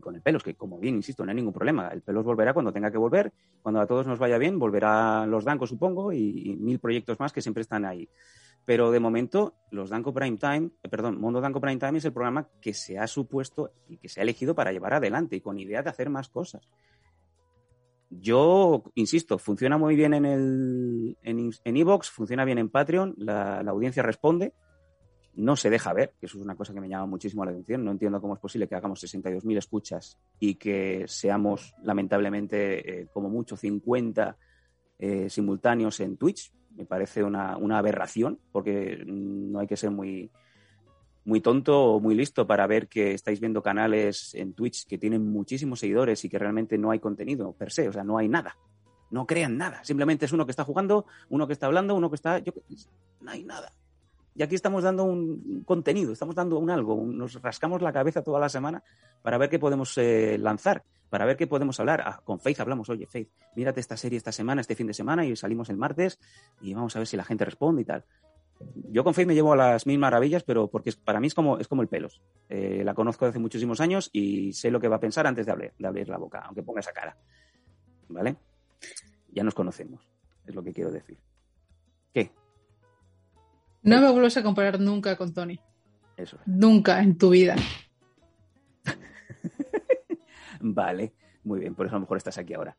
Con el pelos, que como bien, insisto, no hay ningún problema. El pelos volverá cuando tenga que volver, cuando a todos nos vaya bien, volverá los Danco, supongo, y, mil proyectos más que siempre están ahí. Pero de momento, los Danco Prime Time, eh, perdón, Mundo Danco Prime Time es el programa que se ha supuesto y que se ha elegido para llevar adelante y con idea de hacer más cosas. Yo, insisto, funciona muy bien en el en, en funciona bien en Patreon, la audiencia responde, no se deja ver, que eso es una cosa que me llama muchísimo la atención. No entiendo cómo es posible que hagamos 62.000 escuchas y que seamos, lamentablemente, eh, como mucho 50 eh, simultáneos en Twitch. Me parece una, aberración, porque no hay que ser muy, muy tonto o muy listo para ver que estáis viendo canales en Twitch que tienen muchísimos seguidores y que realmente no hay contenido per se, o sea, no hay nada. No crean nada. Simplemente es uno que está jugando, uno que está hablando, uno que está. Yo, no hay nada. Y aquí estamos dando un contenido, estamos dando un algo, nos rascamos la cabeza toda la semana para ver qué podemos eh, lanzar, para ver qué podemos hablar. Ah, con Faith hablamos, oye, Faith, mírate esta serie esta semana, este fin de semana, y salimos el martes y vamos a ver si la gente responde y tal. Yo con Faith me llevo a las mil maravillas, pero porque para mí es como, es como el pelos. Eh, la conozco desde hace muchísimos años y sé lo que va a pensar antes de de abrir la boca, aunque ponga esa cara. ¿Vale? Ya nos conocemos, es lo que quiero decir. ¿Qué? No me vuelvas a comparar nunca con Tony. Eso es. Nunca en tu vida. Vale, muy bien, por eso a lo mejor estás aquí ahora.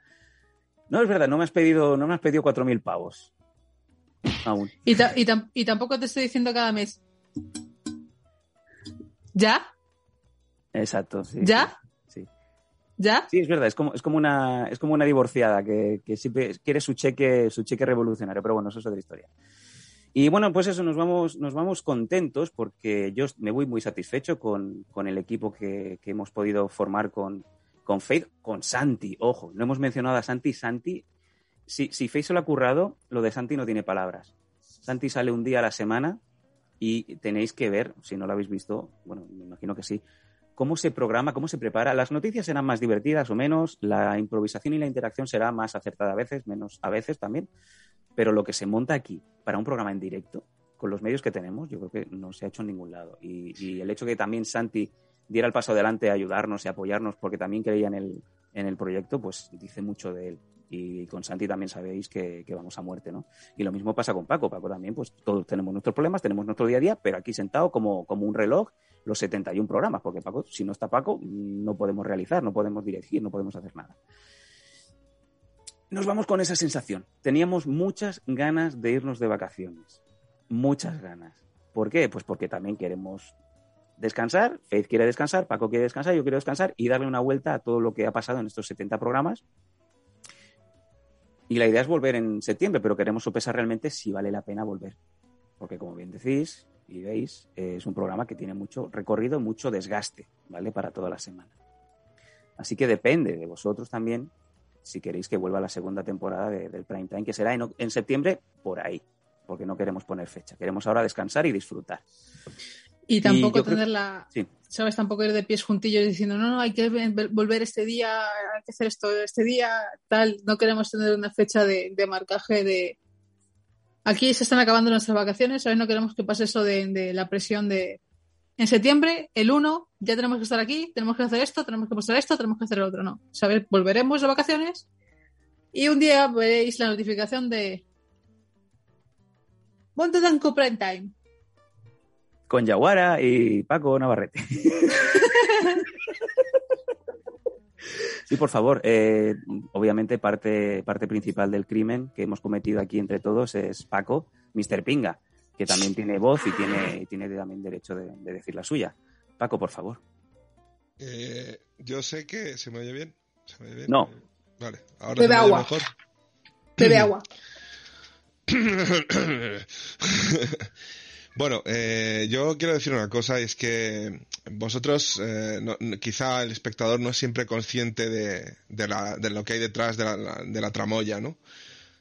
No, es verdad, no me has pedido, no me has pedido 4.000 pavos. Aún. Y, ta- y tam- y tampoco te estoy diciendo cada mes. ¿Ya? Exacto, sí. ¿Ya? Sí, sí. ¿Ya? Sí, es verdad, es como, es como una, es como una divorciada que, que siempre quiere su cheque, su cheque revolucionario, pero bueno, eso es otra historia. Y bueno, pues eso, nos vamos, nos vamos contentos porque yo me voy muy satisfecho con, con el equipo que, que hemos podido formar con, con Faith, con Santi, ojo, no hemos mencionado a Santi, Santi, si, si Faith se lo ha currado, lo de Santi no tiene palabras. Santi sale un día a la semana y tenéis que ver, si no lo habéis visto, bueno, me imagino que sí, cómo se programa, cómo se prepara. Las noticias serán más divertidas o menos, la improvisación y la interacción será más acertada a veces, menos a veces también, pero lo que se monta aquí para un programa en directo, con los medios que tenemos, yo creo que no se ha hecho en ningún lado. Y, el hecho que también Santi diera el paso adelante a ayudarnos y apoyarnos porque también creía en el, en el proyecto, pues dice mucho de él. Y con Santi también sabéis que, que vamos a muerte, ¿no? Y lo mismo pasa con Paco. Paco también, pues todos tenemos nuestros problemas, tenemos nuestro día a día, pero aquí sentado como, como un reloj los 71 programas, porque Paco, si no está Paco, no podemos realizar, no podemos dirigir, no podemos hacer nada. Nos vamos con esa sensación. Teníamos muchas ganas de irnos de vacaciones. Muchas ganas. ¿Por qué? Pues porque también queremos descansar, Faith quiere descansar, Paco quiere descansar, yo quiero descansar y darle una vuelta a todo lo que ha pasado en estos 70 programas. Y la idea es volver en septiembre, pero queremos sopesar realmente si vale la pena volver. Porque como bien decís y veis, es un programa que tiene mucho recorrido, mucho desgaste, ¿vale? Para toda la semana. Así que depende de vosotros también si queréis que vuelva la segunda temporada de- del Prime Time, que será en, en septiembre por ahí. porque no queremos poner fecha. Queremos ahora descansar y disfrutar. Y tampoco creo- tener la, Sí. ¿sabes? Tampoco ir de pies juntillos diciendo, no, no, hay que ve- volver este día, hay que hacer esto este día, tal. No queremos tener una fecha de, de marcaje de... Aquí se están acabando nuestras vacaciones, ¿sabes? No queremos que pase eso de, de la presión de... En septiembre, el 1, ya tenemos que estar aquí, tenemos que hacer esto, tenemos que postar esto, tenemos que hacer lo otro. No, ¿sabes? Volveremos de vacaciones y un día veréis la notificación de... Monte Danco Prime Time. Con Yaguara y Paco Navarrete. Sí, por favor. eh, obviamente, parte, parte principal del crimen que hemos cometido aquí entre todos es Paco, Mr. Pinga, que también tiene voz y tiene, y tiene también derecho de, de decir la suya. Paco, por favor. Eh, yo sé que se me oye bien. ¿Se me oye bien? No. Vale, ahora Bebe se me oye agua. mejor. Bebe agua. bueno, eh, yo quiero decir una cosa, y es que vosotros, eh, no- quizá el espectador no es siempre consciente de, de la- de lo que hay detrás de la, la- de la tramoya, ¿no?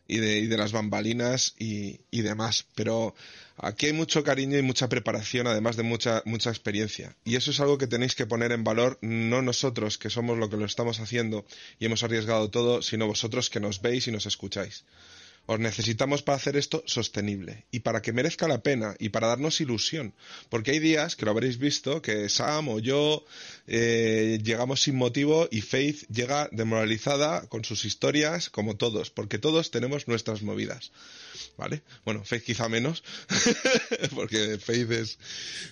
Y de, y de las bambalinas y, y demás. Pero aquí hay mucho cariño y mucha preparación, además de mucha, mucha experiencia. Y eso es algo que tenéis que poner en valor, no nosotros, que somos lo que lo estamos haciendo y hemos arriesgado todo, sino vosotros que nos veis y nos escucháis. Os necesitamos para hacer esto sostenible y para que merezca la pena y para darnos ilusión. Porque hay días, que lo habréis visto, que Sam o yo eh, llegamos sin motivo y Faith llega demoralizada con sus historias, como todos, porque todos tenemos nuestras movidas. ¿Vale? Bueno, Faith quizá menos, porque Faith es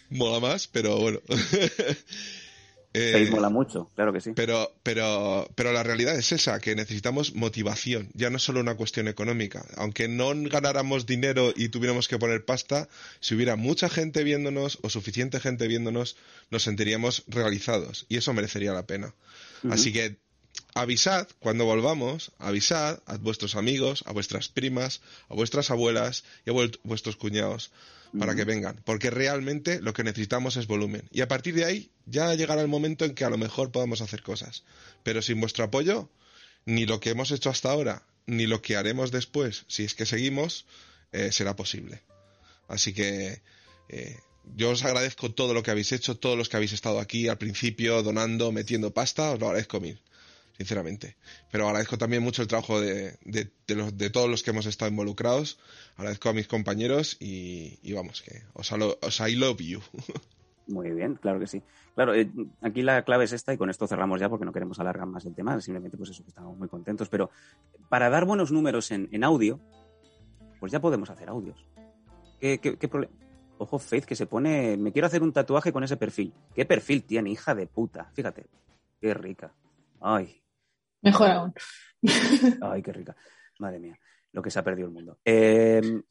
mola más, pero bueno. Eh, mola mucho, claro que sí. pero, pero, pero la realidad es esa, que necesitamos motivación, ya no solo una cuestión económica. Aunque no ganáramos dinero y tuviéramos que poner pasta, si hubiera mucha gente viéndonos o suficiente gente viéndonos, nos sentiríamos realizados y eso merecería la pena. Así que avisad cuando volvamos, avisad a vuestros amigos, a vuestras primas, a vuestras abuelas y a vuestros cuñados para que vengan, porque realmente lo que necesitamos es volumen. Y a partir de ahí ya llegará el momento en que a lo mejor podamos hacer cosas. Pero sin vuestro apoyo, ni lo que hemos hecho hasta ahora, ni lo que haremos después, si es que seguimos, eh, será posible. Así que eh, yo os agradezco todo lo que habéis hecho, todos los que habéis estado aquí al principio, donando, metiendo pasta, os lo agradezco mil, sinceramente. Pero agradezco también mucho el trabajo de, de, todos los que hemos estado involucrados. Agradezco a mis compañeros y, vamos, que os, I love you. Muy bien, claro que sí. Claro, eh, aquí la clave es esta y con esto cerramos ya porque no queremos alargar más el tema, simplemente pues eso, que estamos muy contentos. Pero para dar buenos números en, audio, pues ya podemos hacer audios. ¿Qué, qué, qué problema? Ojo, Faith, que se pone, me quiero hacer un tatuaje con ese perfil. ¿Qué perfil tiene, hija de puta? Fíjate, qué rica. Ay, Mejor aún. Ay, qué rica. Madre mía, lo que se ha perdido el mundo. Eh,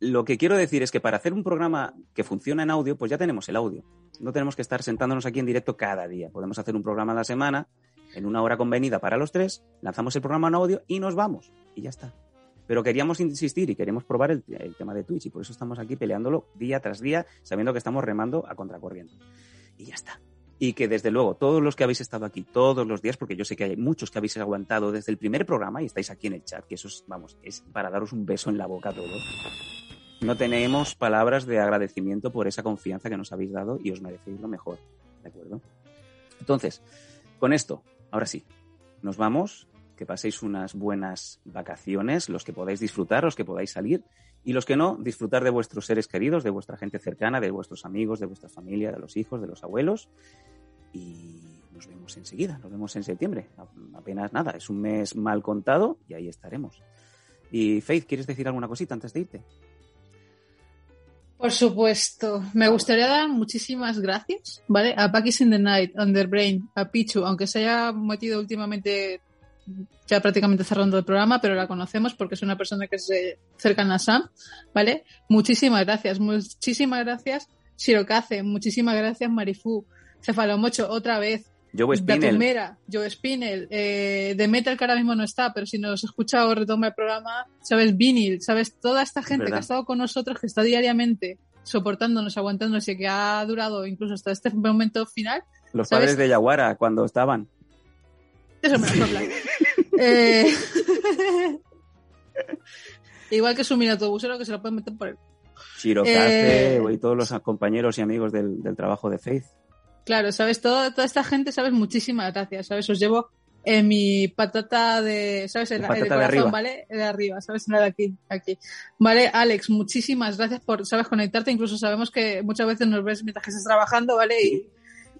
lo que quiero decir es que para hacer un programa que funciona en audio, pues ya tenemos el audio. No tenemos que estar sentándonos aquí en directo cada día. Podemos hacer un programa a la semana, en una hora convenida para los tres, lanzamos el programa en audio y nos vamos. Y ya está. Pero queríamos insistir y queremos probar el, el tema de Twitch y por eso estamos aquí peleándolo día tras día, sabiendo que estamos remando a contracorriente. Y ya está. Y que desde luego, todos los que habéis estado aquí todos los días, porque yo sé que hay muchos que habéis aguantado desde el primer programa y estáis aquí en el chat, que eso es, vamos, es para daros un beso en la boca a todos. No tenemos palabras de agradecimiento por esa confianza que nos habéis dado y os merecéis lo mejor. ¿De acuerdo? Entonces, con esto, ahora sí, nos vamos. Que paséis unas buenas vacaciones, los que podáis disfrutar, los que podáis salir, y los que no, disfrutar de vuestros seres queridos, de vuestra gente cercana, de vuestros amigos, de vuestra familia, de los hijos, de los abuelos. Y nos vemos enseguida, nos vemos en septiembre. Apenas nada, es un mes mal contado y ahí estaremos. Y Faith, ¿quieres decir alguna cosita antes de irte? Por supuesto. Me gustaría dar muchísimas gracias, ¿vale? A Pakis in the Night, Underbrain, a Pichu, aunque se haya metido últimamente ya prácticamente cerrando el programa, pero la conocemos porque es una persona que es eh, cercana a Sam, ¿vale? Muchísimas gracias, muchísimas gracias, Shirokaze, muchísimas gracias, Marifu, Cefalomocho, otra vez, Joe Spinell. Datumera, Joe Spinel, eh, de Metal que ahora mismo no está, pero si nos escucha o retoma el programa, sabes, Vinil, sabes, toda esta gente que ha estado con nosotros, que está diariamente soportándonos, aguantándonos y que ha durado incluso hasta este momento final, Los ¿sabes? padres de Yaguara, cuando estaban. Eso me lo hablar. Eh, Igual que su mini autobusero que se lo pueden meter por él. Chirocace Eh, y todos los compañeros y amigos del, del trabajo de Faith. Claro, ¿sabes? Todo, toda esta gente, ¿sabes? Muchísimas gracias, ¿sabes? Os llevo en mi patata de, ¿sabes? En La la- en el patata de corazón, arriba. ¿vale? De arriba, ¿sabes? No de aquí, aquí. Vale, Alex, muchísimas gracias por, ¿sabes? Conectarte. Incluso sabemos que muchas veces nos ves mientras que estás trabajando, ¿vale? Y,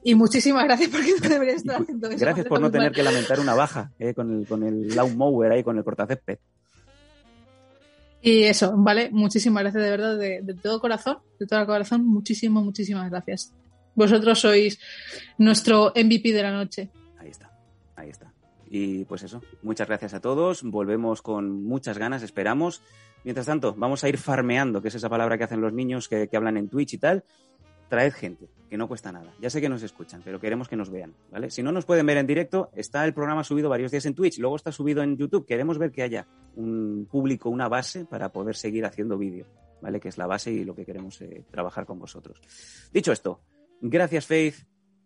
y muchísimas gracias porque no deberías estar haciendo eso. Gracias por no tener mal. que lamentar una baja eh, con el, con el lawnmower ahí, con el cortacésped. Y eso, ¿vale? Muchísimas gracias de verdad, de, de todo corazón, de todo corazón, muchísimas, muchísimas gracias. Vosotros sois nuestro MVP de la noche. Ahí está, ahí está. Y pues eso, muchas gracias a todos. Volvemos con muchas ganas, esperamos. Mientras tanto, vamos a ir farmeando, que es esa palabra que hacen los niños que, que hablan en Twitch y tal. Traed gente, que no cuesta nada. Ya sé que nos escuchan, pero queremos que nos vean, ¿vale? Si no nos pueden ver en directo, está el programa subido varios días en Twitch, luego está subido en YouTube. Queremos ver que haya un público, una base para poder seguir haciendo vídeo, ¿vale? Que es la base y lo que queremos eh, trabajar con vosotros. Dicho esto, gracias Faith,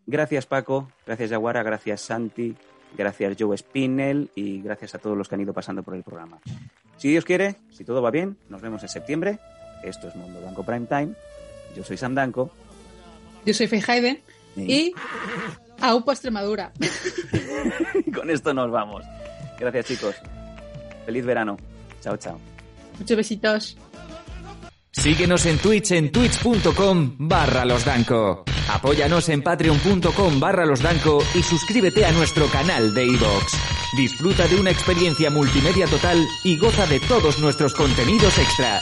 gracias Paco, gracias Yaguara, gracias Santi, gracias Joe Spinell y gracias a todos los que han ido pasando por el programa. Si Dios quiere, si todo va bien, nos vemos en septiembre. Esto es Mundo Blanco Prime Time. Yo soy Sam Danco. Yo soy Faye Hayden y AUPA Extremadura. y con esto nos vamos. Gracias chicos. Feliz verano. Chao, chao. Muchos besitos. Síguenos en Twitch en twitch.com barra losdanco. Apóyanos en patreon.com barra losdanco y suscríbete a nuestro canal de iVoox. Disfruta de una experiencia multimedia total y goza de todos nuestros contenidos extra.